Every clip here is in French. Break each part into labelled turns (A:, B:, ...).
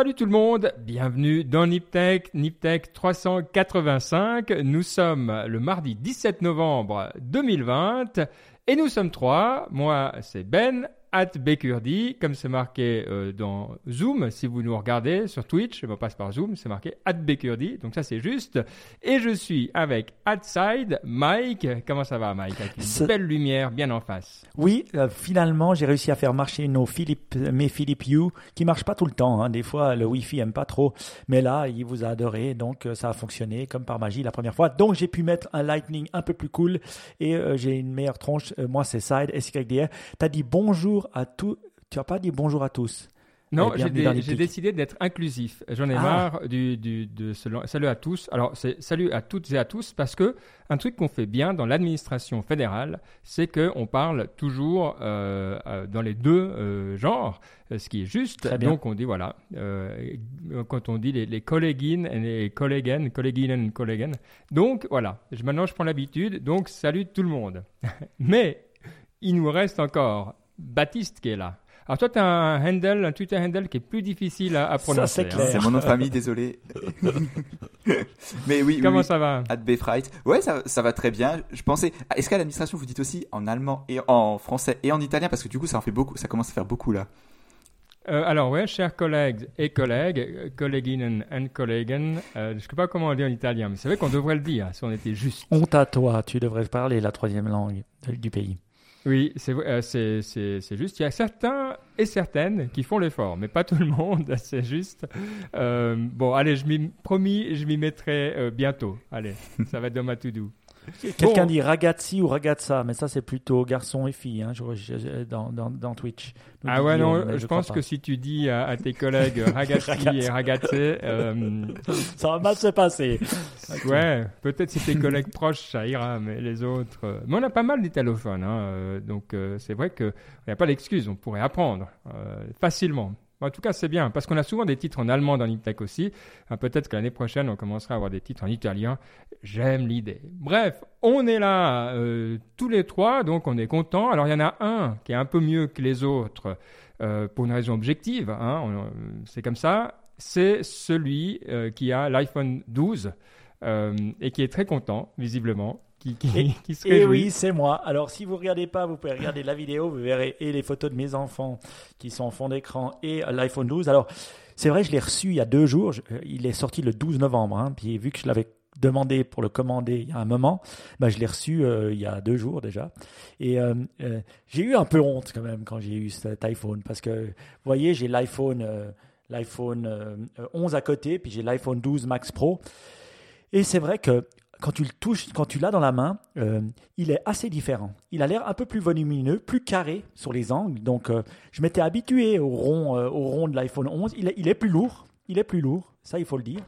A: Salut tout le monde, bienvenue dans Niptech, Niptech 385. Nous sommes le mardi 17 novembre 2020 et nous sommes trois. Moi, c'est Ben, at Bekurdi, comme c'est marqué euh, dans Zoom. Si vous nous regardez sur Twitch, on passe par Zoom, c'est marqué at Bekurdi. Donc ça, c'est juste. Et je suis avec Outside Mike. Comment ça va, Mike? Avec une belle lumière bien en face.
B: Oui, euh, finalement, j'ai réussi à faire marcher nos Philips, mes Philips Hue, qui marchent pas tout le temps. Hein. Des fois, le Wi-Fi aime pas trop. Mais là, il vous a adoré. Donc, euh, ça a fonctionné comme par magie la première fois. Donc, j'ai pu mettre un Lightning un peu plus cool. Et j'ai une meilleure tronche. moi, c'est Side, SYDR. T'as dit bonjour à tous. Tu n'as pas dit bonjour à tous.
A: Non, j'ai décidé d'être inclusif. J'en ai ah. marre du, de salut à tous. Alors, c'est salut à toutes et à tous parce que un truc qu'on fait bien dans l'administration fédérale, c'est qu'on parle toujours euh, euh, dans les deux euh, genres, ce qui est juste. Donc, on dit voilà, quand on dit les, les et les collègues, collégines et collègues. Donc, voilà, maintenant je prends l'habitude. Donc, salut tout le monde. Mais il nous reste encore Baptiste qui est là. Alors toi, tu as un handle, un Twitter handle qui est plus difficile à, prononcer.
C: c'est C'est mon nom de famille, désolé. Mais oui.
A: Comment ça va
C: At Befright. Ouais, ça, ça va très bien. Je pensais. Est-ce qu'à l'administration vous dites aussi en allemand et en français et en italien? Parce que du coup ça en fait beaucoup, ça commence à faire beaucoup là.
A: Euh, alors ouais, chers collègues et collègues, Kolleginnen and Kollegen, euh, je ne sais pas comment on dit en italien, mais c'est vrai qu'on devrait le dire si on était juste.
B: Honte à toi, tu devrais parler la troisième langue du pays.
A: Oui, euh, c'est juste. Il y a certains et certaines qui font l'effort, mais pas tout le monde, c'est juste. Euh, bon, allez, je m'y promis, je m'y mettrai euh, bientôt. Allez, ça va être dans ma to-do.
B: Quelqu'un dit ragazzi ou ragazza, mais ça c'est plutôt garçon et fille hein, dans, dans, dans, Twitch.
A: ah ouais, non, je, pense que si tu dis à, tes collègues ragazzi et ragazze, euh,
B: ça va mal se passer.
A: ouais, peut-être si tes collègues proches ça ira, mais les autres. Euh, mais on a pas mal d'italophones, hein, euh, donc c'est vrai qu'il n'y a pas d'excuse, on pourrait apprendre facilement. En tout cas, c'est bien, parce qu'on a souvent des titres en allemand dans l'Intech aussi. Euh, peut-être que l'année prochaine, on commencera à avoir des titres en italien. J'aime l'idée. Bref, on est là euh, tous les trois, donc on est content. Alors, il y en a un qui est un peu mieux que les autres euh, pour une raison objective. Hein, c'est comme ça. C'est celui qui a l'iPhone 12 et qui est très content, visiblement qui, qui,
B: et, oui, c'est moi. Alors, si vous regardez pas, vous pouvez regarder la vidéo, vous verrez et les photos de mes enfants qui sont en fond d'écran et l'iPhone 12. Alors, c'est vrai, je l'ai reçu il y a deux jours. Euh, il est sorti le 12 novembre. Hein, puis vu que je l'avais demandé pour le commander il y a un moment, bah, je l'ai reçu euh, il y a deux jours déjà. Et euh, j'ai eu un peu honte quand même quand j'ai eu cet iPhone parce que, vous voyez, j'ai l'iPhone l'iPhone 11 à côté, puis j'ai l'iPhone 12 Max Pro. Et c'est vrai que quand tu le touches, quand tu l'as dans la main, euh, il est assez différent. Il a l'air un peu plus volumineux, plus carré sur les angles. Donc, euh, je m'étais habitué au rond, euh, au rond de l'iPhone 11. Il est, plus lourd. Il est plus lourd. Ça, il faut le dire.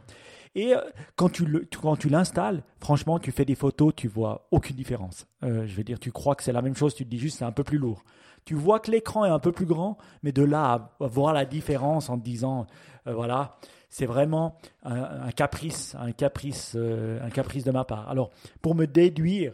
B: Et quand tu le, quand tu l'installes, franchement, tu fais des photos, tu vois aucune différence. je veux dire, tu crois que c'est la même chose, tu te dis juste c'est un peu plus lourd. Tu vois que l'écran est un peu plus grand, mais de là à voir la différence en te disant, voilà, c'est vraiment un, caprice, un caprice, euh, un caprice de ma part. Alors, pour me déduire,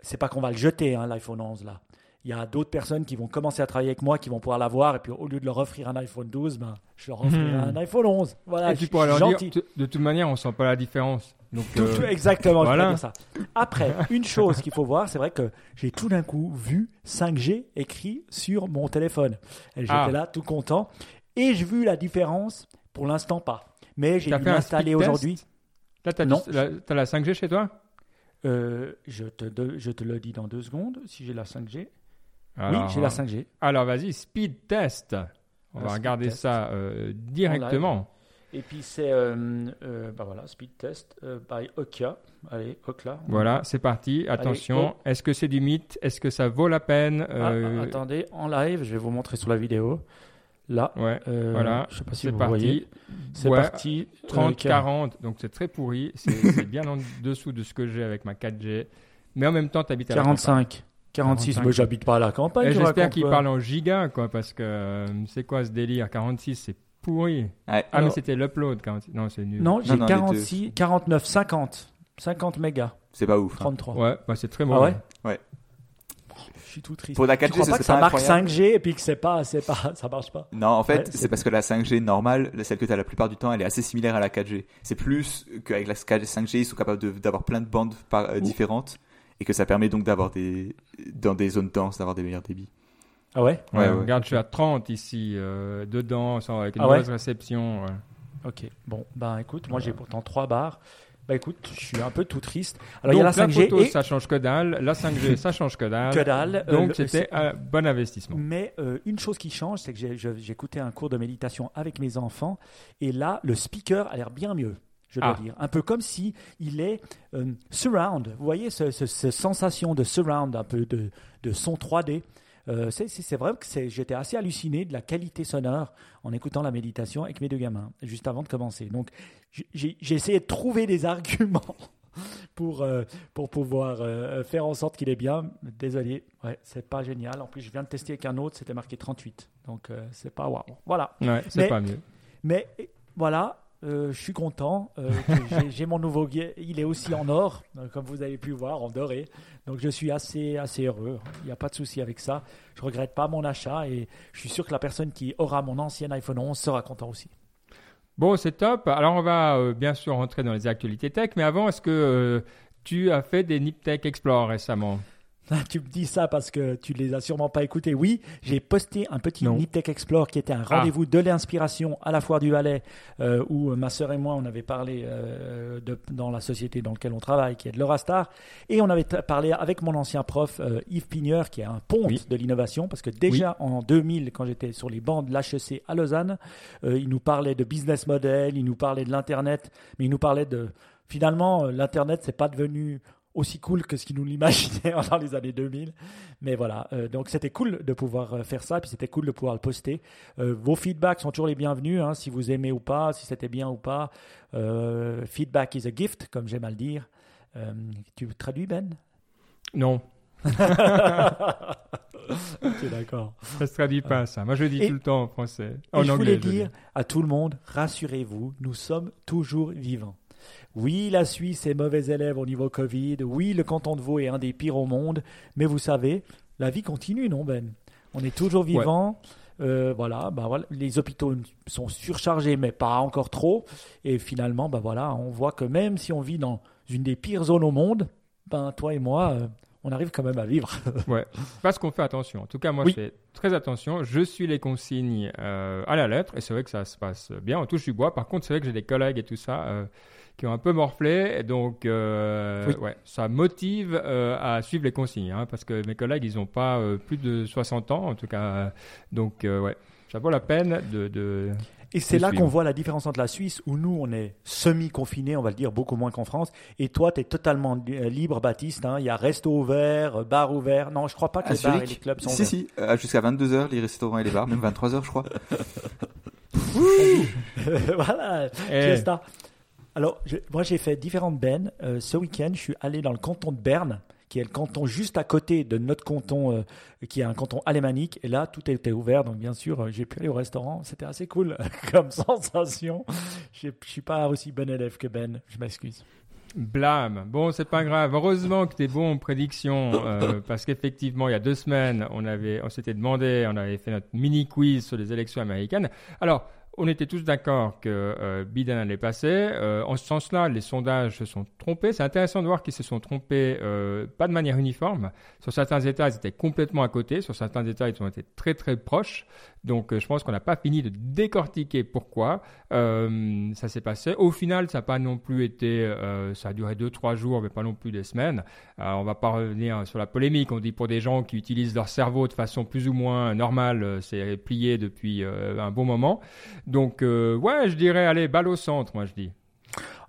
B: c'est pas qu'on va le jeter, hein, l'iPhone 11 là. Il y a d'autres personnes qui vont commencer à travailler avec moi, qui vont pouvoir l'avoir, et puis au lieu de leur offrir un iPhone 12, ben, je leur offrirai hmm. un iPhone 11. Voilà,
A: et tu pourras leur dire, de toute manière, on sent pas la différence. Donc,
B: euh, exactement, voilà. dire ça. Après, une chose qu'il faut voir, c'est vrai que j'ai tout d'un coup vu 5G écrit sur mon téléphone. J'étais ah. là tout content. Et j'ai vu la différence pour l'instant, pas. Mais j'ai dû l'installer aujourd'hui.
A: Là, tu as, as, la 5G chez toi?
B: Euh, je, te, je te le dis dans deux secondes, si j'ai la 5G. oui, j'ai la 5G.
A: Alors, vas-y, speed test. On va regarder ça euh, directement.
B: Et puis, c'est, euh, bah voilà, speed test by Okia. Allez, Okla.
A: Voilà, c'est parti. Attention, est-ce que c'est du mythe? Est-ce que ça vaut la peine?
B: Ah, Attendez, en live, je vais vous montrer sur la vidéo. Là,
A: ouais, euh, voilà,
B: je sais pas si vous parti. voyez.
A: C'est parti. 30, 40, donc c'est très pourri. C'est bien en dessous de ce que j'ai avec ma 4G. Mais en même temps, tu habites à
B: 45. 46, mais j'habite pas à la campagne.
A: J'espère qu'il parle en giga, quoi, parce que euh, c'est quoi ce délire? 46, c'est pourri. ah, mais c'était l'upload. Non, c'est nul.
B: Non, j'ai 46, 49, 50. 50 mégas.
C: C'est pas ouf.
B: 33.
A: Ouais, bah, c'est très mauvais.
B: Ah ouais
C: Ouais?
B: Suis tout triste.
C: Pour la
B: Tu
C: 4G,
B: crois
C: ce
B: pas
C: serait
B: que ça marque
C: incroyable
B: 5G et puis que c'est pas, c'est pas, ça marche pas?
C: Non, en fait,
B: Ouais, c'est-
C: parce que la 5G normale, celle que tu as la plupart du temps, elle est assez similaire à la 4G. C'est plus qu'avec la 5G, ils sont capables de- d'avoir plein de bandes par- euh, différentes et que ça permet donc d'avoir des dans des zones denses d'avoir des meilleurs débits.
B: Ah ouais?
C: Ouais,
A: Ouais,
C: ouais.
A: Regarde, je suis à 30 ici, euh, dedans, sans- avec une
B: Ah ouais?
A: mauvaise réception. ouais.
B: Ok. Bon, ben écoute, moi j'ai pourtant trois barres. Bah écoute, je suis un peu tout triste. Alors il y a la 5G
A: photo,
B: et
A: ça change que dalle. La 5G, ça change que dalle.
B: que dalle. Euh,
A: Donc, c'était un bon investissement.
B: Mais euh, une chose qui change, c'est que écouté un cours de méditation avec mes enfants et là, le speaker a l'air bien mieux. Je dois
A: Ah.
B: dire, un peu comme si il est euh, surround. Vous voyez ce, ce- ce sensation de surround, un peu de, de son 3D. Euh, c'est- vrai que j'étais assez halluciné de la qualité sonore en écoutant la méditation avec mes deux gamins juste avant de commencer. Donc j'ai- essayé de trouver des arguments pour, euh, pour pouvoir euh, faire en sorte qu'il est bien. Désolé, ouais, c'est pas génial. En plus, je viens de tester avec un autre, c'était marqué 38. Donc, euh, c'est pas waouh. Voilà.
A: Ouais, c'est
B: Mais-
A: pas mieux.
B: Mais voilà, euh, je suis content. euh, j'ai- mon nouveau guet. Il est aussi en or, euh, comme vous avez pu voir, en doré. Donc, je suis assez, assez heureux. Il n'y a pas de souci avec ça. Je regrette pas mon achat et je suis sûr que la personne qui aura mon ancien iPhone 11 sera content aussi.
A: Bon, c'est top. Alors, on va euh, bien sûr rentrer dans les actualités tech, mais avant, est-ce que tu as fait des Nip Tech Explore récemment?
B: Tu me dis ça parce que tu les as sûrement pas écoutés. Oui, j'ai posté un petit. Niptech Explore qui était un rendez-vous de l'inspiration à la foire du Valais euh, où euh, ma sœur et moi on avait parlé euh, de, dans la société dans laquelle on travaille qui est de l'Eurastar et on avait parlé avec mon ancien prof euh, Yves Pigneur qui est un pont
A: Oui.
B: de l'innovation parce que déjà en 2000 quand j'étais sur les bancs de l'HEC à Lausanne il nous parlait de business model, il nous parlait de l'internet mais il nous parlait de finalement l'internet c'est pas devenu aussi cool que ce qu'ils nous l'imaginaient dans les années 2000. Mais voilà, euh, donc c'était cool de pouvoir euh, faire ça, puis c'était cool de pouvoir le poster. Euh, vos feedbacks sont toujours les bienvenus, hein, si vous aimez ou pas, si c'était bien ou pas. Euh, feedback is a gift, comme j'aime à le dire. Tu traduis, Ben?
A: Non,
B: Ok, d'accord.
A: ça se traduit pas ça. Moi, je le dis
B: Et-
A: tout le temps en français. En
B: je
A: anglais.
B: voulais dire à tout le monde, rassurez-vous, nous sommes toujours vivants. Oui, la Suisse est mauvais élève au niveau Covid. Oui, le canton de Vaud est un des pires au monde. Mais vous savez, la vie continue, non, Ben? On est toujours vivants. Euh, voilà, bah voilà, les hôpitaux sont surchargés, mais pas encore trop. Et finalement, bah voilà, on voit que même si on vit dans une des pires zones au monde, ben toi et moi, euh, on arrive quand même à vivre.
A: Ouais, parce qu'on fait attention. En tout cas, moi,
B: Oui.
A: je fais très attention. Je suis les consignes euh, à la lettre et c'est vrai que ça se passe bien. On touche du bois. Par contre, c'est vrai que j'ai des collègues et tout ça qui ont un peu morflé. Et donc, euh,
B: Oui.
A: ouais, ça motive euh, à suivre les consignes hein, parce que mes collègues, ils n'ont pas euh, plus de 60 ans, en tout cas. donc, euh, ouais, ça vaut la peine de. de...
B: Et c'est là qu'on voit la différence entre la Suisse, où nous, on est semi-confiné, on va le dire, beaucoup moins qu'en France. Et toi, tu es totalement libre, Baptiste. hein. Il y a resto ouvert, bar ouvert. Non, je crois pas que
C: À
B: les bars et les clubs sont
C: Si,
B: ouverts.
C: si, euh, jusqu'à 22h, les restaurants et les bars, même 23h, je crois.
B: voilà, fiesta. Alors, moi, j'ai fait différentes bennes. Euh, ce week-end, je suis allé dans le canton de Berne, qui est le canton juste à côté de notre canton, euh, qui est un canton alémanique. Et là, tout était ouvert. Donc, bien sûr, euh, j'ai pu aller au restaurant. C'était assez cool comme sensation. Je ne suis pas aussi bon élève que Ben. Je m'excuse.
A: Blâme. Bon, c'est pas grave. Heureusement que tu es bon en prédiction, parce qu'effectivement, il y a deux semaines, on avait, on s'était demandé, on avait fait notre mini quiz sur les élections américaines. Alors, on était tous d'accord que euh, Biden allait passer. Euh, en ce sens-là, les sondages se sont trompés. C'est intéressant de voir qu'ils se sont trompés, euh, pas de manière uniforme. Sur certains États, ils étaient complètement à côté. Sur certains États, ils ont été très très proches. Donc, euh, je pense qu'on n'a pas fini de décortiquer pourquoi euh, ça s'est passé. Au final, ça n'a pas non plus été, euh, ça a duré deux trois jours, mais pas non plus des semaines. On va pas revenir sur la polémique. On dit pour des gens qui utilisent leur cerveau de façon plus ou moins normale, c'est plié depuis un bon moment. Donc, ouais, je dirais, allez, balle au centre, moi je dis.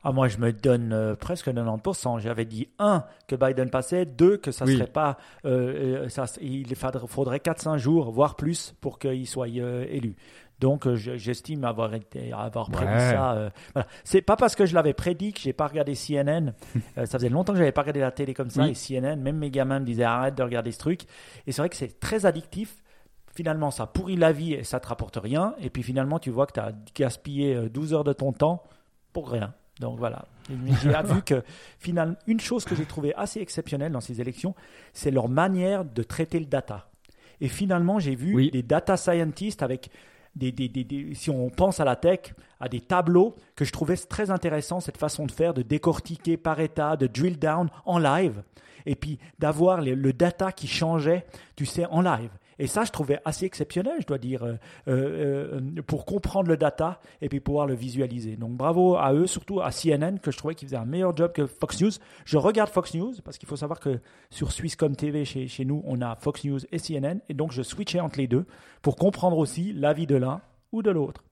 B: Ah, moi, je me donne euh, presque 90%. J'avais dit, un, que Biden passait, deux, que ça
A: Oui.
B: serait pas. euh, euh, ça, il faudrait, faudrait 4-5 jours, voire plus, pour qu'il soit euh, élu. Donc, je- j'estime avoir, été, avoir prédit
A: Ouais.
B: ça. voilà. C'est pas parce que je l'avais prédit que j'ai pas regardé CNN. Ça faisait longtemps que j'avais pas regardé la télé comme ça.
A: Oui.
B: Et CNN, même mes gamins me disaient arrête de regarder ce truc. Et c'est vrai que c'est très addictif. Finalement, ça pourrit la vie et ça te rapporte rien. Et puis finalement, tu vois que tu as gaspillé euh, 12 heures de ton temps pour rien. Donc voilà. J'ai vu que finalement, une chose que j'ai trouvé assez exceptionnelle dans ces élections, c'est leur manière de traiter le data. Et finalement, j'ai vu des data scientists avec des, des, des, si on pense à la tech, à des tableaux que je trouvais très intéressant, cette façon de faire, de décortiquer par état, de drill down en live, et puis d'avoir le data qui changeait, tu sais, en live. Et ça, je trouvais assez exceptionnel, je dois dire, euh, euh, euh, pour comprendre le data et puis pouvoir le visualiser. Donc bravo à eux, surtout à CNN, que je trouvais qu'ils faisaient un meilleur job que Fox News. Je regarde Fox News parce qu'il faut savoir que sur Swisscom TV, chez, chez nous, on a Fox News et CNN. Et donc, je switchais entre les deux pour comprendre aussi l'avis de l'un ou de l'autre.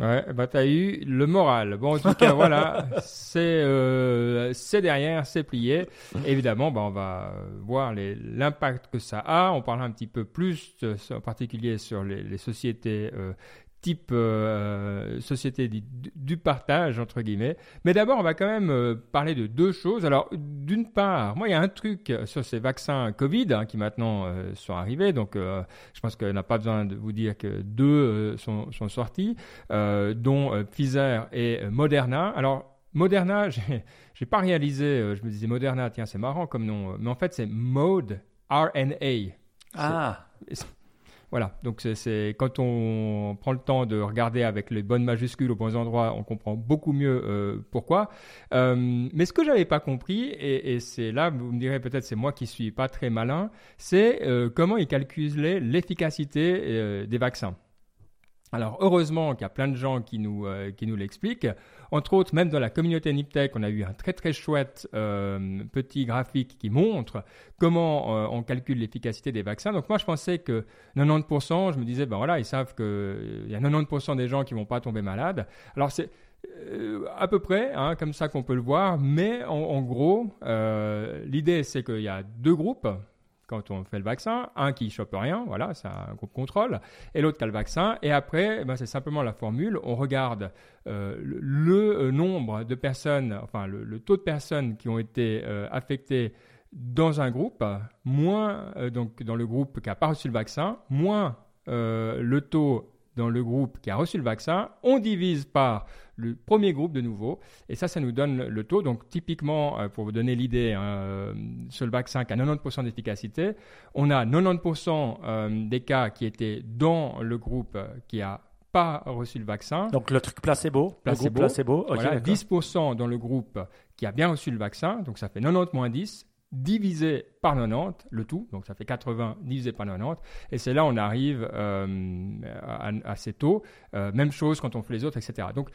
A: Ouais, bah t'as eu le moral. Bon, en tout cas, voilà, c'est euh, c'est derrière, c'est plié. Évidemment, bah, on va voir l'impact que ça a. On parlera un petit peu plus, en particulier sur les, les sociétés euh, type euh, société du, partage, entre guillemets. Mais d'abord, on va quand même euh, parler de deux choses. Alors, d'une part, moi, il y a un truc sur ces vaccins Covid hein, qui maintenant euh, sont arrivés. Donc, je pense qu'on n'a pas besoin de vous dire que deux sont, sont, sortis, dont Pfizer et Moderna. Alors, Moderna, j'ai pas réalisé, je me disais Moderna, tiens, c'est marrant comme nom, mais en fait, c'est Mode RNA.
B: Ah!
A: Voilà, donc c'est quand on prend le temps de regarder avec les bonnes majuscules aux bons endroits, on comprend beaucoup mieux euh, pourquoi. Euh, mais ce que j'avais pas compris, et, et c'est là, vous me direz peut-être c'est moi qui suis pas très malin, c'est euh, comment ils calculaient l'efficacité des vaccins. Alors heureusement qu'il y a plein de gens qui nous, euh, qui nous l'expliquent. Entre autres, même dans la communauté Niptech, on a eu un très très chouette euh, petit graphique qui montre comment euh, on calcule l'efficacité des vaccins. Donc moi je pensais que 90%, je me disais, ben voilà, ils savent qu'il y a 90% des gens qui vont pas tomber malades. Alors c'est à peu près hein, comme ça qu'on peut le voir, mais en, en gros, l'idée c'est qu'il y a deux groupes quand on fait le vaccin, un qui chope rien, voilà, c'est un groupe contrôle, et l'autre qui a le vaccin. Et après, eh ben, c'est simplement la formule. On regarde euh, le, euh, nombre de personnes, enfin le, taux de personnes qui ont été euh, affectées dans un groupe, moins donc dans le groupe qui n'a pas reçu le vaccin, moins le taux dans le groupe qui a reçu le vaccin, on divise par le premier groupe de nouveau, et ça, ça nous donne le taux. Donc, typiquement, euh, pour vous donner l'idée, hein, euh, sur le vaccin qui a 90% d'efficacité, on a 90% euh, des cas qui étaient dans le groupe qui a pas reçu le vaccin.
B: Donc le truc placebo,
A: placebo, placebo. voilà, 10% dans le groupe qui a bien reçu le vaccin, donc ça fait 90 moins 10, divisé par 90, le tout, donc ça fait 80 divisé par 90, et c'est là on arrive euh, à, ces taux. Euh, même chose quand on fait les autres, etc. Donc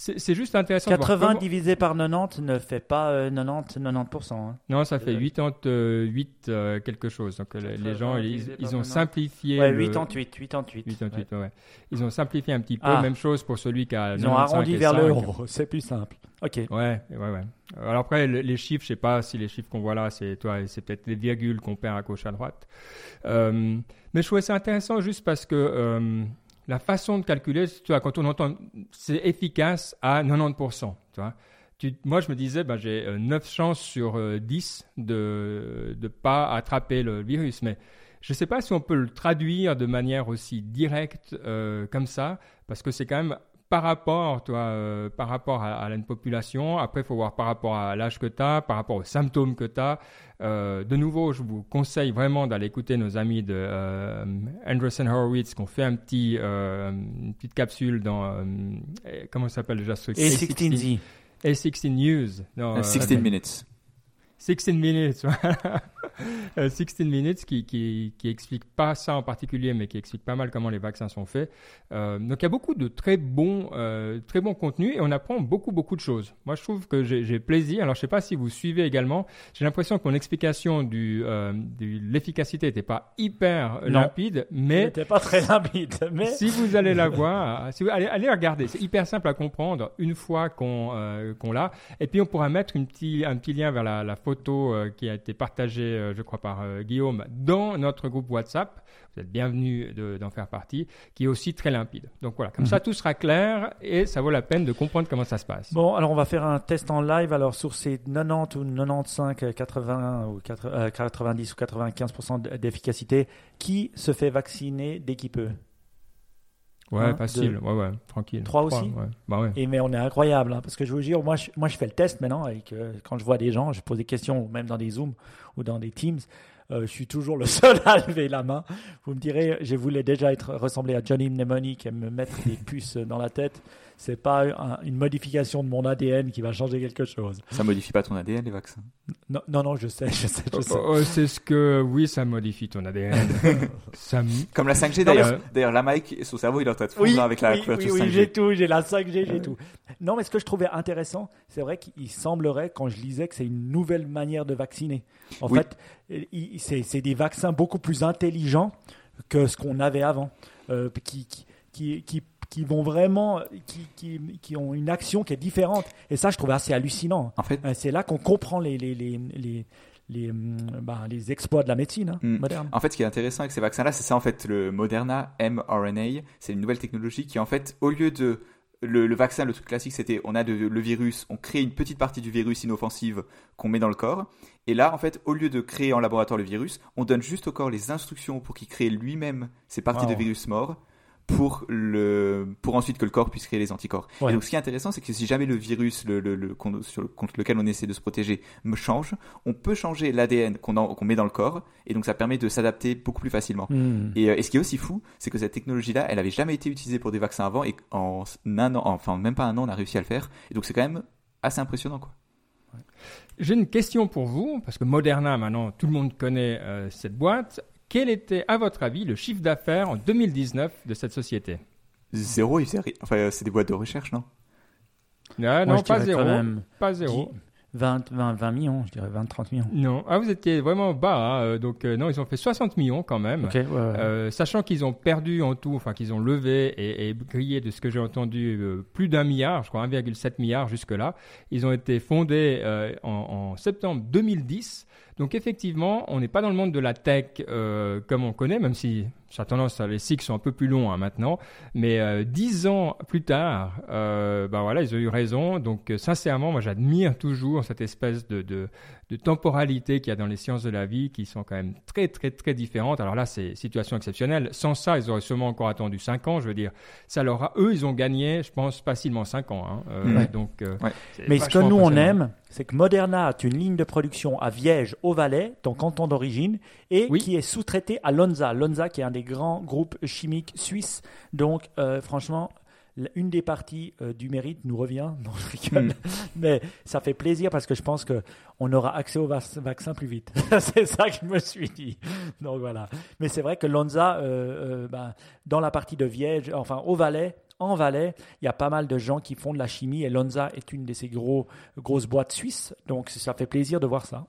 A: c'est juste intéressant
B: 80 divisé par 90 ne fait pas 90, euh, 90%. Hein.
A: Non, ça fait 88 quelque chose. Donc les gens, ils, ont simplifié.
B: Ouais, 88, 88.
A: 88, ouais. Ils ont simplifié un petit peu. Ah. Même chose pour celui qui a.
B: Ils ont arrondi vers l'euro. C'est plus simple. Ok.
A: Ouais, ouais, ouais. Alors après, les chiffres, je sais pas si les chiffres qu'on voit là, c'est toi, c'est peut-être les virgules qu'on perd à gauche à droite. Euh, mais je trouvais ça intéressant juste parce que euh, la façon de calculer, tu vois, quand on entend, c'est efficace à 90%. Tu vois. moi, je me disais, ben, j'ai 9 euh, chances sur 10 de ne pas attraper le virus, mais je ne sais pas si on peut le traduire de manière aussi directe comme ça, parce que c'est quand même par rapport, toi, euh, par rapport à, à, une population. Après, il faut voir par rapport à l'âge que tu as, par rapport aux symptômes que tu as. Euh, de nouveau, je vous conseille vraiment d'aller écouter nos amis de euh, Anderson Horowitz qui ont fait un petit, euh, une petite capsule dans, euh, comment ça s'appelle déjà ce
B: A16Z.
A: A16 News.
C: Non, 16 minutes.
A: 16 minutes, 16 minutes qui, qui, qui, explique pas ça en particulier, mais qui explique pas mal comment les vaccins sont faits. Euh, donc il y a beaucoup de très bons, euh, très bons contenus et on apprend beaucoup, beaucoup de choses. Moi, je trouve que j'ai plaisir. Alors, je sais pas si vous suivez également. J'ai l'impression que mon explication du, euh, de l'efficacité n'était pas hyper limpide, mais
B: n'était pas très limpide. Mais
A: si vous allez la voir, si vous allez, allez regarder, c'est hyper simple à comprendre une fois qu'on euh, qu'on l'a. Et puis on pourra mettre une petit, un petit lien vers la, la photo euh, qui a été partagée, euh, je crois, par euh, Guillaume dans notre groupe WhatsApp. Vous êtes bienvenue d'en faire partie, qui est aussi très limpide. Donc voilà, comme ça mhm. tout sera clair et ça vaut la peine de comprendre comment ça se passe.
B: Bon, alors on va faire un test en live. Alors sur ces 90 ou 95, 80 ou 90 ou 95% d'efficacité, qui se fait vacciner dès qu'il peut
A: Ouais,
B: Hein,
A: facile.
B: de-
A: Ouais, ouais, tranquille.
B: Trois aussi
A: ouais. Bah ouais.
B: Et mais on est incroyable, hein, parce que je vous jure, moi je, moi je fais le test maintenant, avec, euh, quand je vois des gens, je pose des questions, même dans des Zooms ou dans des Teams, euh, je suis toujours le seul à lever la main. Vous me direz, je voulais déjà être ressemblé à Johnny Mnemonic et me mettre des puces dans la tête. C'est pas un- une modification de mon ADN qui va changer quelque chose.
C: Ça modifie pas ton ADN, les vaccins.
B: Non, non, non, je sais, je sais, je sais.
A: Oh, oh, c'est ce que. Oui, ça modifie ton ADN. ça
C: Comme la 5G
A: Non,
C: d'ailleurs. D'ailleurs, la Mike, son cerveau, il est en train de fondre avec la
B: oui,
C: couverture
B: oui, oui,
C: 5G.
B: j'ai tout, j'ai la 5G, j'ai tout. Non, mais ce que je trouvais intéressant, c'est vrai qu'il semblerait, quand je lisais, que c'est une nouvelle manière de vacciner. En
C: Oui.
B: fait, c'est c'est des vaccins beaucoup plus intelligents que ce qu'on avait avant, euh, qui, qui, qui, qui, qui vont vraiment, qui, qui, qui ont une action qui est différente. Et ça, je trouvais assez hallucinant.
C: En fait,
B: Euh, C'est là qu'on comprend les, les, les, les, les, hum, ben, les exploits de la médecine hein,
C: Mm.
B: moderne.
C: En fait, ce qui est intéressant avec ces vaccins-là, c'est ça en fait le Moderna mRNA. C'est une nouvelle technologie qui en fait, au lieu de le, le vaccin, le truc classique, c'était on a de- le virus, on crée une petite partie du virus inoffensive qu'on met dans le corps. Et là, en fait, au lieu de créer en laboratoire le virus, on donne juste au corps les instructions pour qu'il crée lui-même ces parties
B: Wow.
C: de virus morts pour le pour ensuite que le corps puisse créer les anticorps.
B: Ouais.
C: Et donc ce qui est intéressant c'est que si jamais le virus le, le, le- qu'on- sur le- contre lequel on essaie de se protéger me change, on peut changer l'ADN qu'on met dans le corps et donc ça permet de s'adapter beaucoup plus facilement.
B: Mm.
C: Et, euh, et ce qui est aussi fou, c'est que cette technologie-là, elle avait jamais été utilisée pour des vaccins avant et en un an, enfin même pas un an, on a réussi à le faire. Et donc c'est quand même assez impressionnant quoi.
A: J'ai une question pour vous, parce que Moderna, maintenant, tout le monde connaît euh, cette boîte. Quel était, à votre avis, le chiffre d'affaires en 2019 de cette société?
C: Zéro, il faisait ri- enfin euh, c'est des boîtes de recherche, non?
B: Moi,
A: Non, pas zéro. Pas zéro.
B: 20, 20, 20 millions, je dirais 20, 30 millions.
A: Non. Ah, vous étiez vraiment bas. hein, euh, Donc, euh, non, ils ont fait 60 millions quand même.
B: Ok, ouais, ouais.
A: Euh, sachant qu'ils ont perdu en tout, enfin qu'ils ont levé et, et grillé de ce que j'ai entendu euh, plus d'un milliard, je crois 1,7 milliard jusque-là. Ils ont été fondés euh, en, en septembre 2010. Donc effectivement, on n'est pas dans le monde de la tech euh, comme on connaît, même si ça a tendance à les cycles sont un peu plus longs hein, maintenant. Mais euh, dix ans plus tard, euh, ben voilà, ils ont eu raison. Donc euh, sincèrement, moi j'admire toujours cette espèce de, de, de temporalité qu'il y a dans les sciences de la vie, qui sont quand même très très très différentes. Alors là, c'est situation exceptionnelle. Sans ça, ils auraient sûrement encore attendu cinq ans. Je veux dire, ça leur a, eux, ils ont gagné, je pense, facilement cinq ans. hein. Euh,
C: Ouais.
A: Donc, euh,
C: Ouais.
B: Mais ce que nous, on aime, c'est que Moderna a une ligne de production à Viège, au Valais, ton canton d'origine, et
A: Oui.
B: qui est sous-traitée à Lonza. Lonza, qui est un des grands groupes chimiques suisses. Donc, euh, franchement, une des parties euh, du mérite nous revient. Non, je rigole. Mais ça fait plaisir parce que je pense qu'on aura accès au vac- vaccin plus vite. c'est ça que je me suis dit. Donc voilà. Mais c'est vrai que Lonza, euh, euh, ben, dans la partie de Viège, enfin au Valais, en Valais, il y a pas mal de gens qui font de la chimie et Lonza est une de ces gros, grosses boîtes suisses. Donc ça fait plaisir de voir ça.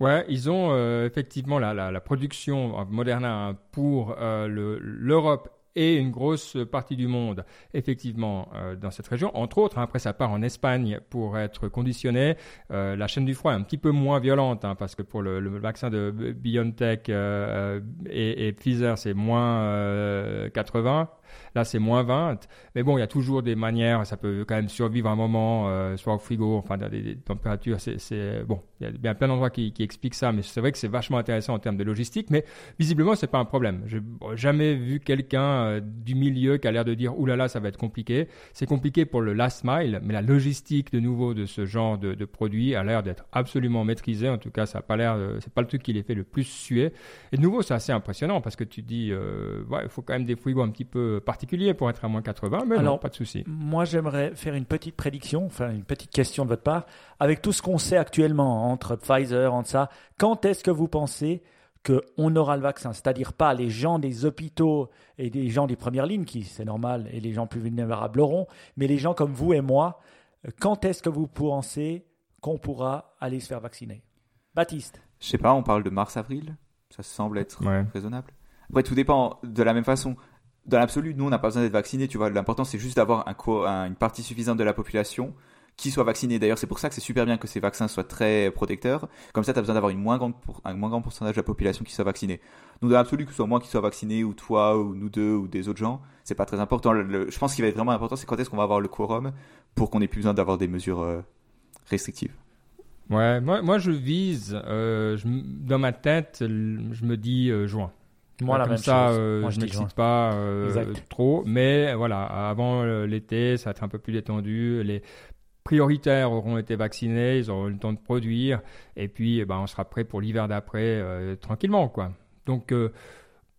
A: Ouais, ils ont euh, effectivement la, la, la production euh, Moderna hein, pour euh, le- l'Europe et une grosse partie du monde, effectivement, dans cette région. Entre autres, hein, après, ça part en Espagne pour être conditionné. La chaîne du froid est un petit peu moins violente, hein, parce que pour le, vaccin de BioNTech et, Pfizer, c'est moins euh, 80. Là, c'est moins 20. Mais bon, il y a toujours des manières. Ça peut quand même survivre un moment, euh, soit au frigo, enfin, dans des, températures. C'est, bon, il y a bien plein d'endroits qui, expliquent ça. Mais c'est vrai que c'est vachement intéressant en termes de logistique. Mais visiblement, c'est pas un problème. J'ai jamais vu quelqu'un euh, du milieu qui a l'air de dire, oulala, là là, ça va être compliqué. C'est compliqué pour le last mile, mais la logistique de nouveau de ce genre de, produit a l'air d'être absolument maîtrisée. En tout cas, ça a pas l'air, de- c'est pas le truc qui les fait le plus suer. Et de nouveau, c'est assez impressionnant parce que tu dis, euh, ouais, il faut quand même des frigos un petit peu particuliers pour être à moins 80, mais non,
B: Alors,
A: pas de souci.
B: Moi, j'aimerais faire une petite prédiction, enfin une petite question de votre part. Avec tout ce qu'on sait actuellement entre Pfizer, entre ça, quand est-ce que vous pensez qu'on aura le vaccin? C'est-à-dire pas les gens des hôpitaux et des gens des premières lignes, qui c'est normal, et les gens plus vulnérables l'auront, mais les gens comme vous et moi, quand est-ce que vous pensez qu'on pourra aller se faire vacciner? Baptiste
C: Je sais pas, on parle de mars-avril. Ça semble être
A: Ouais.
C: raisonnable. Après, tout dépend de la même façon. Dans l'absolu, nous, on n'a pas besoin d'être vaccinés. Tu vois, l'important, c'est juste d'avoir une partie suffisante de la population qui soit vaccinée. D'ailleurs, c'est pour ça que c'est super bien que ces vaccins soient très protecteurs. Comme ça, tu as besoin d'avoir un moins grand pourcentage de la population qui soit vaccinée. Donc, dans l'absolu, que ce soit moi qui soit vacciné, ou toi, ou nous deux, ou des autres gens, c'est pas très important. Je pense qu'il va être vraiment important, c'est quand est-ce qu'on va avoir le quorum pour qu'on ait plus besoin d'avoir des mesures euh, restrictives.
A: Ouais, moi, moi je vise, euh, dans ma tête, je me dis euh, juin.
B: Moi, la
A: Comme
B: même
A: ça,
B: chose.
A: euh,
B: Moi,
A: je m'excite pas euh, trop. Mais voilà, avant euh, l'été, ça va être un peu plus détendu. Les prioritaires auront été vaccinés, ils auront eu le temps de produire. Et puis, eh ben, on sera prêt pour l'hiver d'après euh, tranquillement, quoi. Donc, euh,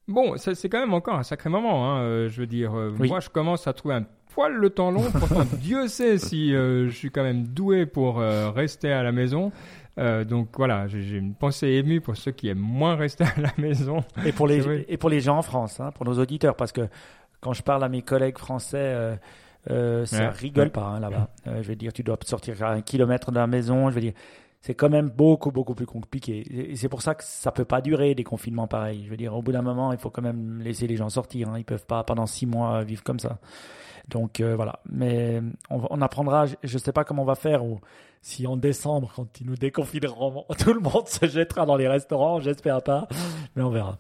A: bon, c'est quand même encore un sacré moment. hein, euh, je veux dire,
B: Oui.
A: moi, je commence à trouver un poil le temps long. Pourtant, Dieu sait si je suis quand même doué pour rester à la maison. Euh, donc voilà, j'ai une pensée émue pour ceux qui aiment moins rester à la maison.
B: Et pour les et pour les gens en France, hein, pour nos auditeurs, parce que quand je parle à mes collègues français, euh, euh, ça
A: Ouais.
B: rigole pas hein, là-bas. Je veux dire, tu dois sortir à un kilomètre de la maison. Je veux dire, c'est quand même beaucoup beaucoup plus compliqué. Et c'est pour ça que ça peut pas durer des confinements pareils. Je veux dire, au bout d'un moment, il faut quand même laisser les gens sortir. Hein. Ils peuvent pas pendant six mois vivre comme ça. Donc voilà. Mais on, apprendra. Je- Je sais pas comment on va faire. Ou si en décembre, quand ils nous déconfineront, tout le monde se jettera dans les restaurants. J'espère pas, mais on verra.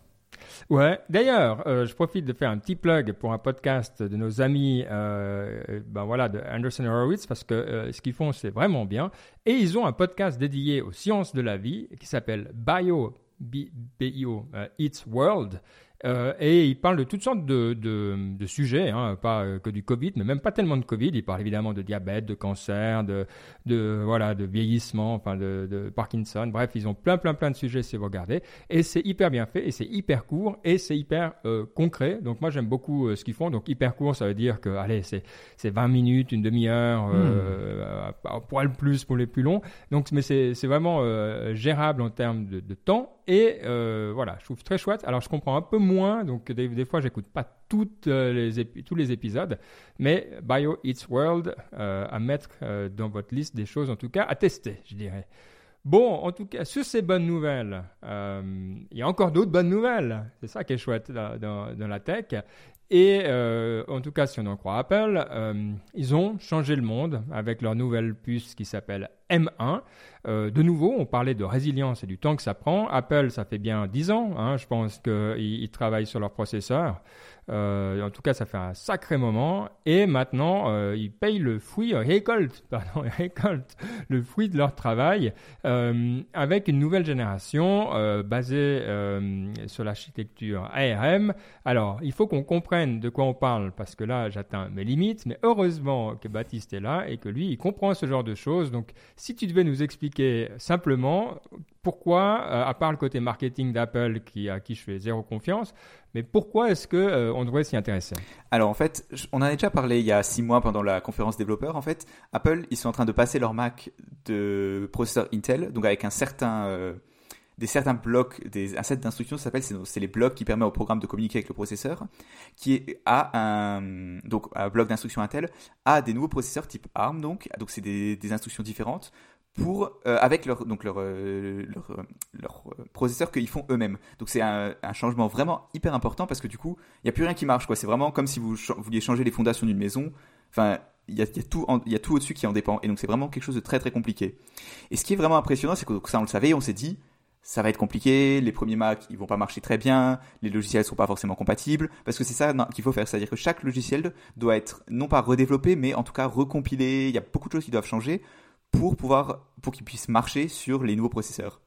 A: Ouais. D'ailleurs, euh, je profite de faire un petit plug pour un podcast de nos amis, euh, ben voilà, de Anderson Horowitz, parce que euh, ce qu'ils font, c'est vraiment bien. Et ils ont un podcast dédié aux sciences de la vie qui s'appelle Bio, B- euh, It's World. Euh, et ils parlent de toutes sortes de, de, de sujets, hein, pas euh, que du Covid, mais même pas tellement de Covid. Ils parlent évidemment de diabète, de cancer, de, de voilà, de vieillissement, enfin de, de Parkinson. Bref, ils ont plein, plein, plein de sujets si vous regardez. Et c'est hyper bien fait, et c'est hyper court, et c'est hyper euh, concret. Donc moi j'aime beaucoup euh, ce qu'ils font. Donc hyper court, ça veut dire que allez, c'est c'est 20 minutes, une demi-heure, à- à poil plus pour les plus longs. Donc mais c'est c'est vraiment gérable en termes de, de temps. Et euh, voilà, je trouve très chouette. Alors je comprends un peu moins, donc des, des fois j'écoute pas toutes euh, les tous les épisodes, mais Bio It's World euh, à mettre dans votre liste des choses en tout cas à tester, je dirais. Bon, en tout cas, sur ces bonnes nouvelles, il y a encore d'autres bonnes nouvelles. C'est ça qui est chouette dans la tech. Et euh, en tout cas, si on en croit Apple, euh, ils ont changé le monde avec leur nouvelle puce qui s'appelle M1. Euh, de nouveau, on parlait de résilience et du temps que ça prend. Apple, ça fait bien 10 ans, hein, je pense qu'ils ils travaillent sur leur processeur. Euh, en tout cas, ça fait un sacré moment. Et maintenant, euh, ils payent le fruit, récoltent, pardon, récoltent le fruit de leur travail euh, avec une nouvelle génération basée sur l'architecture ARM. Alors, il faut qu'on comprenne de quoi on parle parce que là, j'atteins mes limites. Mais heureusement que Baptiste est là et que lui, il comprend ce genre de choses. Donc, si tu devais nous expliquer simplement pourquoi, euh, à part le côté marketing d'Apple qui, à qui je fais zéro confiance, mais pourquoi est-ce que euh, on devrait s'y intéresser?
C: Alors en fait, on en a déjà parlé il y a six mois pendant la conférence développeur. En fait, Apple, ils sont en train de passer leur Mac de processeur Intel, donc avec un certain, euh, des certains blocs, des, un set d'instructions, s'appelle, c'est, les blocs qui permettent au programme de communiquer avec le processeur, qui est, a un, donc un bloc d'instructions Intel, a des nouveaux processeurs type ARM, donc, donc c'est des instructions différentes pour euh, avec leur donc leur euh, euh, leur, euh, processeur qu'ils font eux-mêmes. Donc c'est un, changement vraiment hyper important parce que du coup il y a plus rien qui marche quoi. C'est vraiment comme si vous vouliez changer les fondations d'une maison. Enfin il y a, y a tout il y a tout au-dessus qui en dépend et donc c'est vraiment quelque chose de très très compliqué. Et ce qui est vraiment impressionnant c'est que ça on le savait, on s'est dit ça va être compliqué, les premiers Mac ils vont pas marcher très bien, les logiciels sont pas forcément compatibles, parce que c'est ça qu'il faut faire, c'est-à-dire que chaque logiciel doit être non pas redéveloppé, mais en tout cas recompilé, il y a beaucoup de choses qui doivent changer pour pouvoir qu'ils puissent marcher sur les nouveaux processeurs.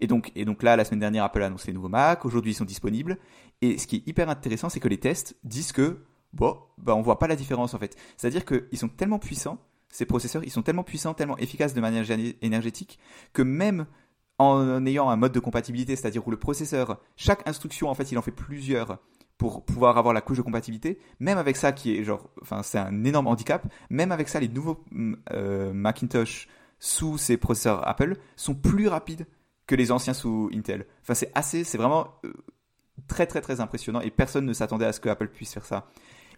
C: Et donc, là, la semaine dernière, Apple a annoncé les nouveaux Mac. Aujourd'hui, ils sont disponibles. Et ce qui est hyper intéressant, c'est que les tests disent que bon, bah, on voit pas la différence en fait. C'est-à-dire qu'ils sont tellement puissants, ces processeurs, ils sont tellement puissants, tellement efficaces de manière gé- énergétique, que même en ayant un mode de compatibilité, c'est-à-dire où le processeur, chaque instruction, en fait, il en fait plusieurs pour pouvoir avoir la couche de compatibilité. Même avec ça, qui est genre, enfin, c'est un énorme handicap. Même avec ça, les nouveaux mm, euh, Macintosh sous ces processeurs Apple sont plus rapides que les anciens sous Intel. Enfin, c'est assez, c'est vraiment euh, très très très impressionnant et personne ne s'attendait à ce que Apple puisse faire ça.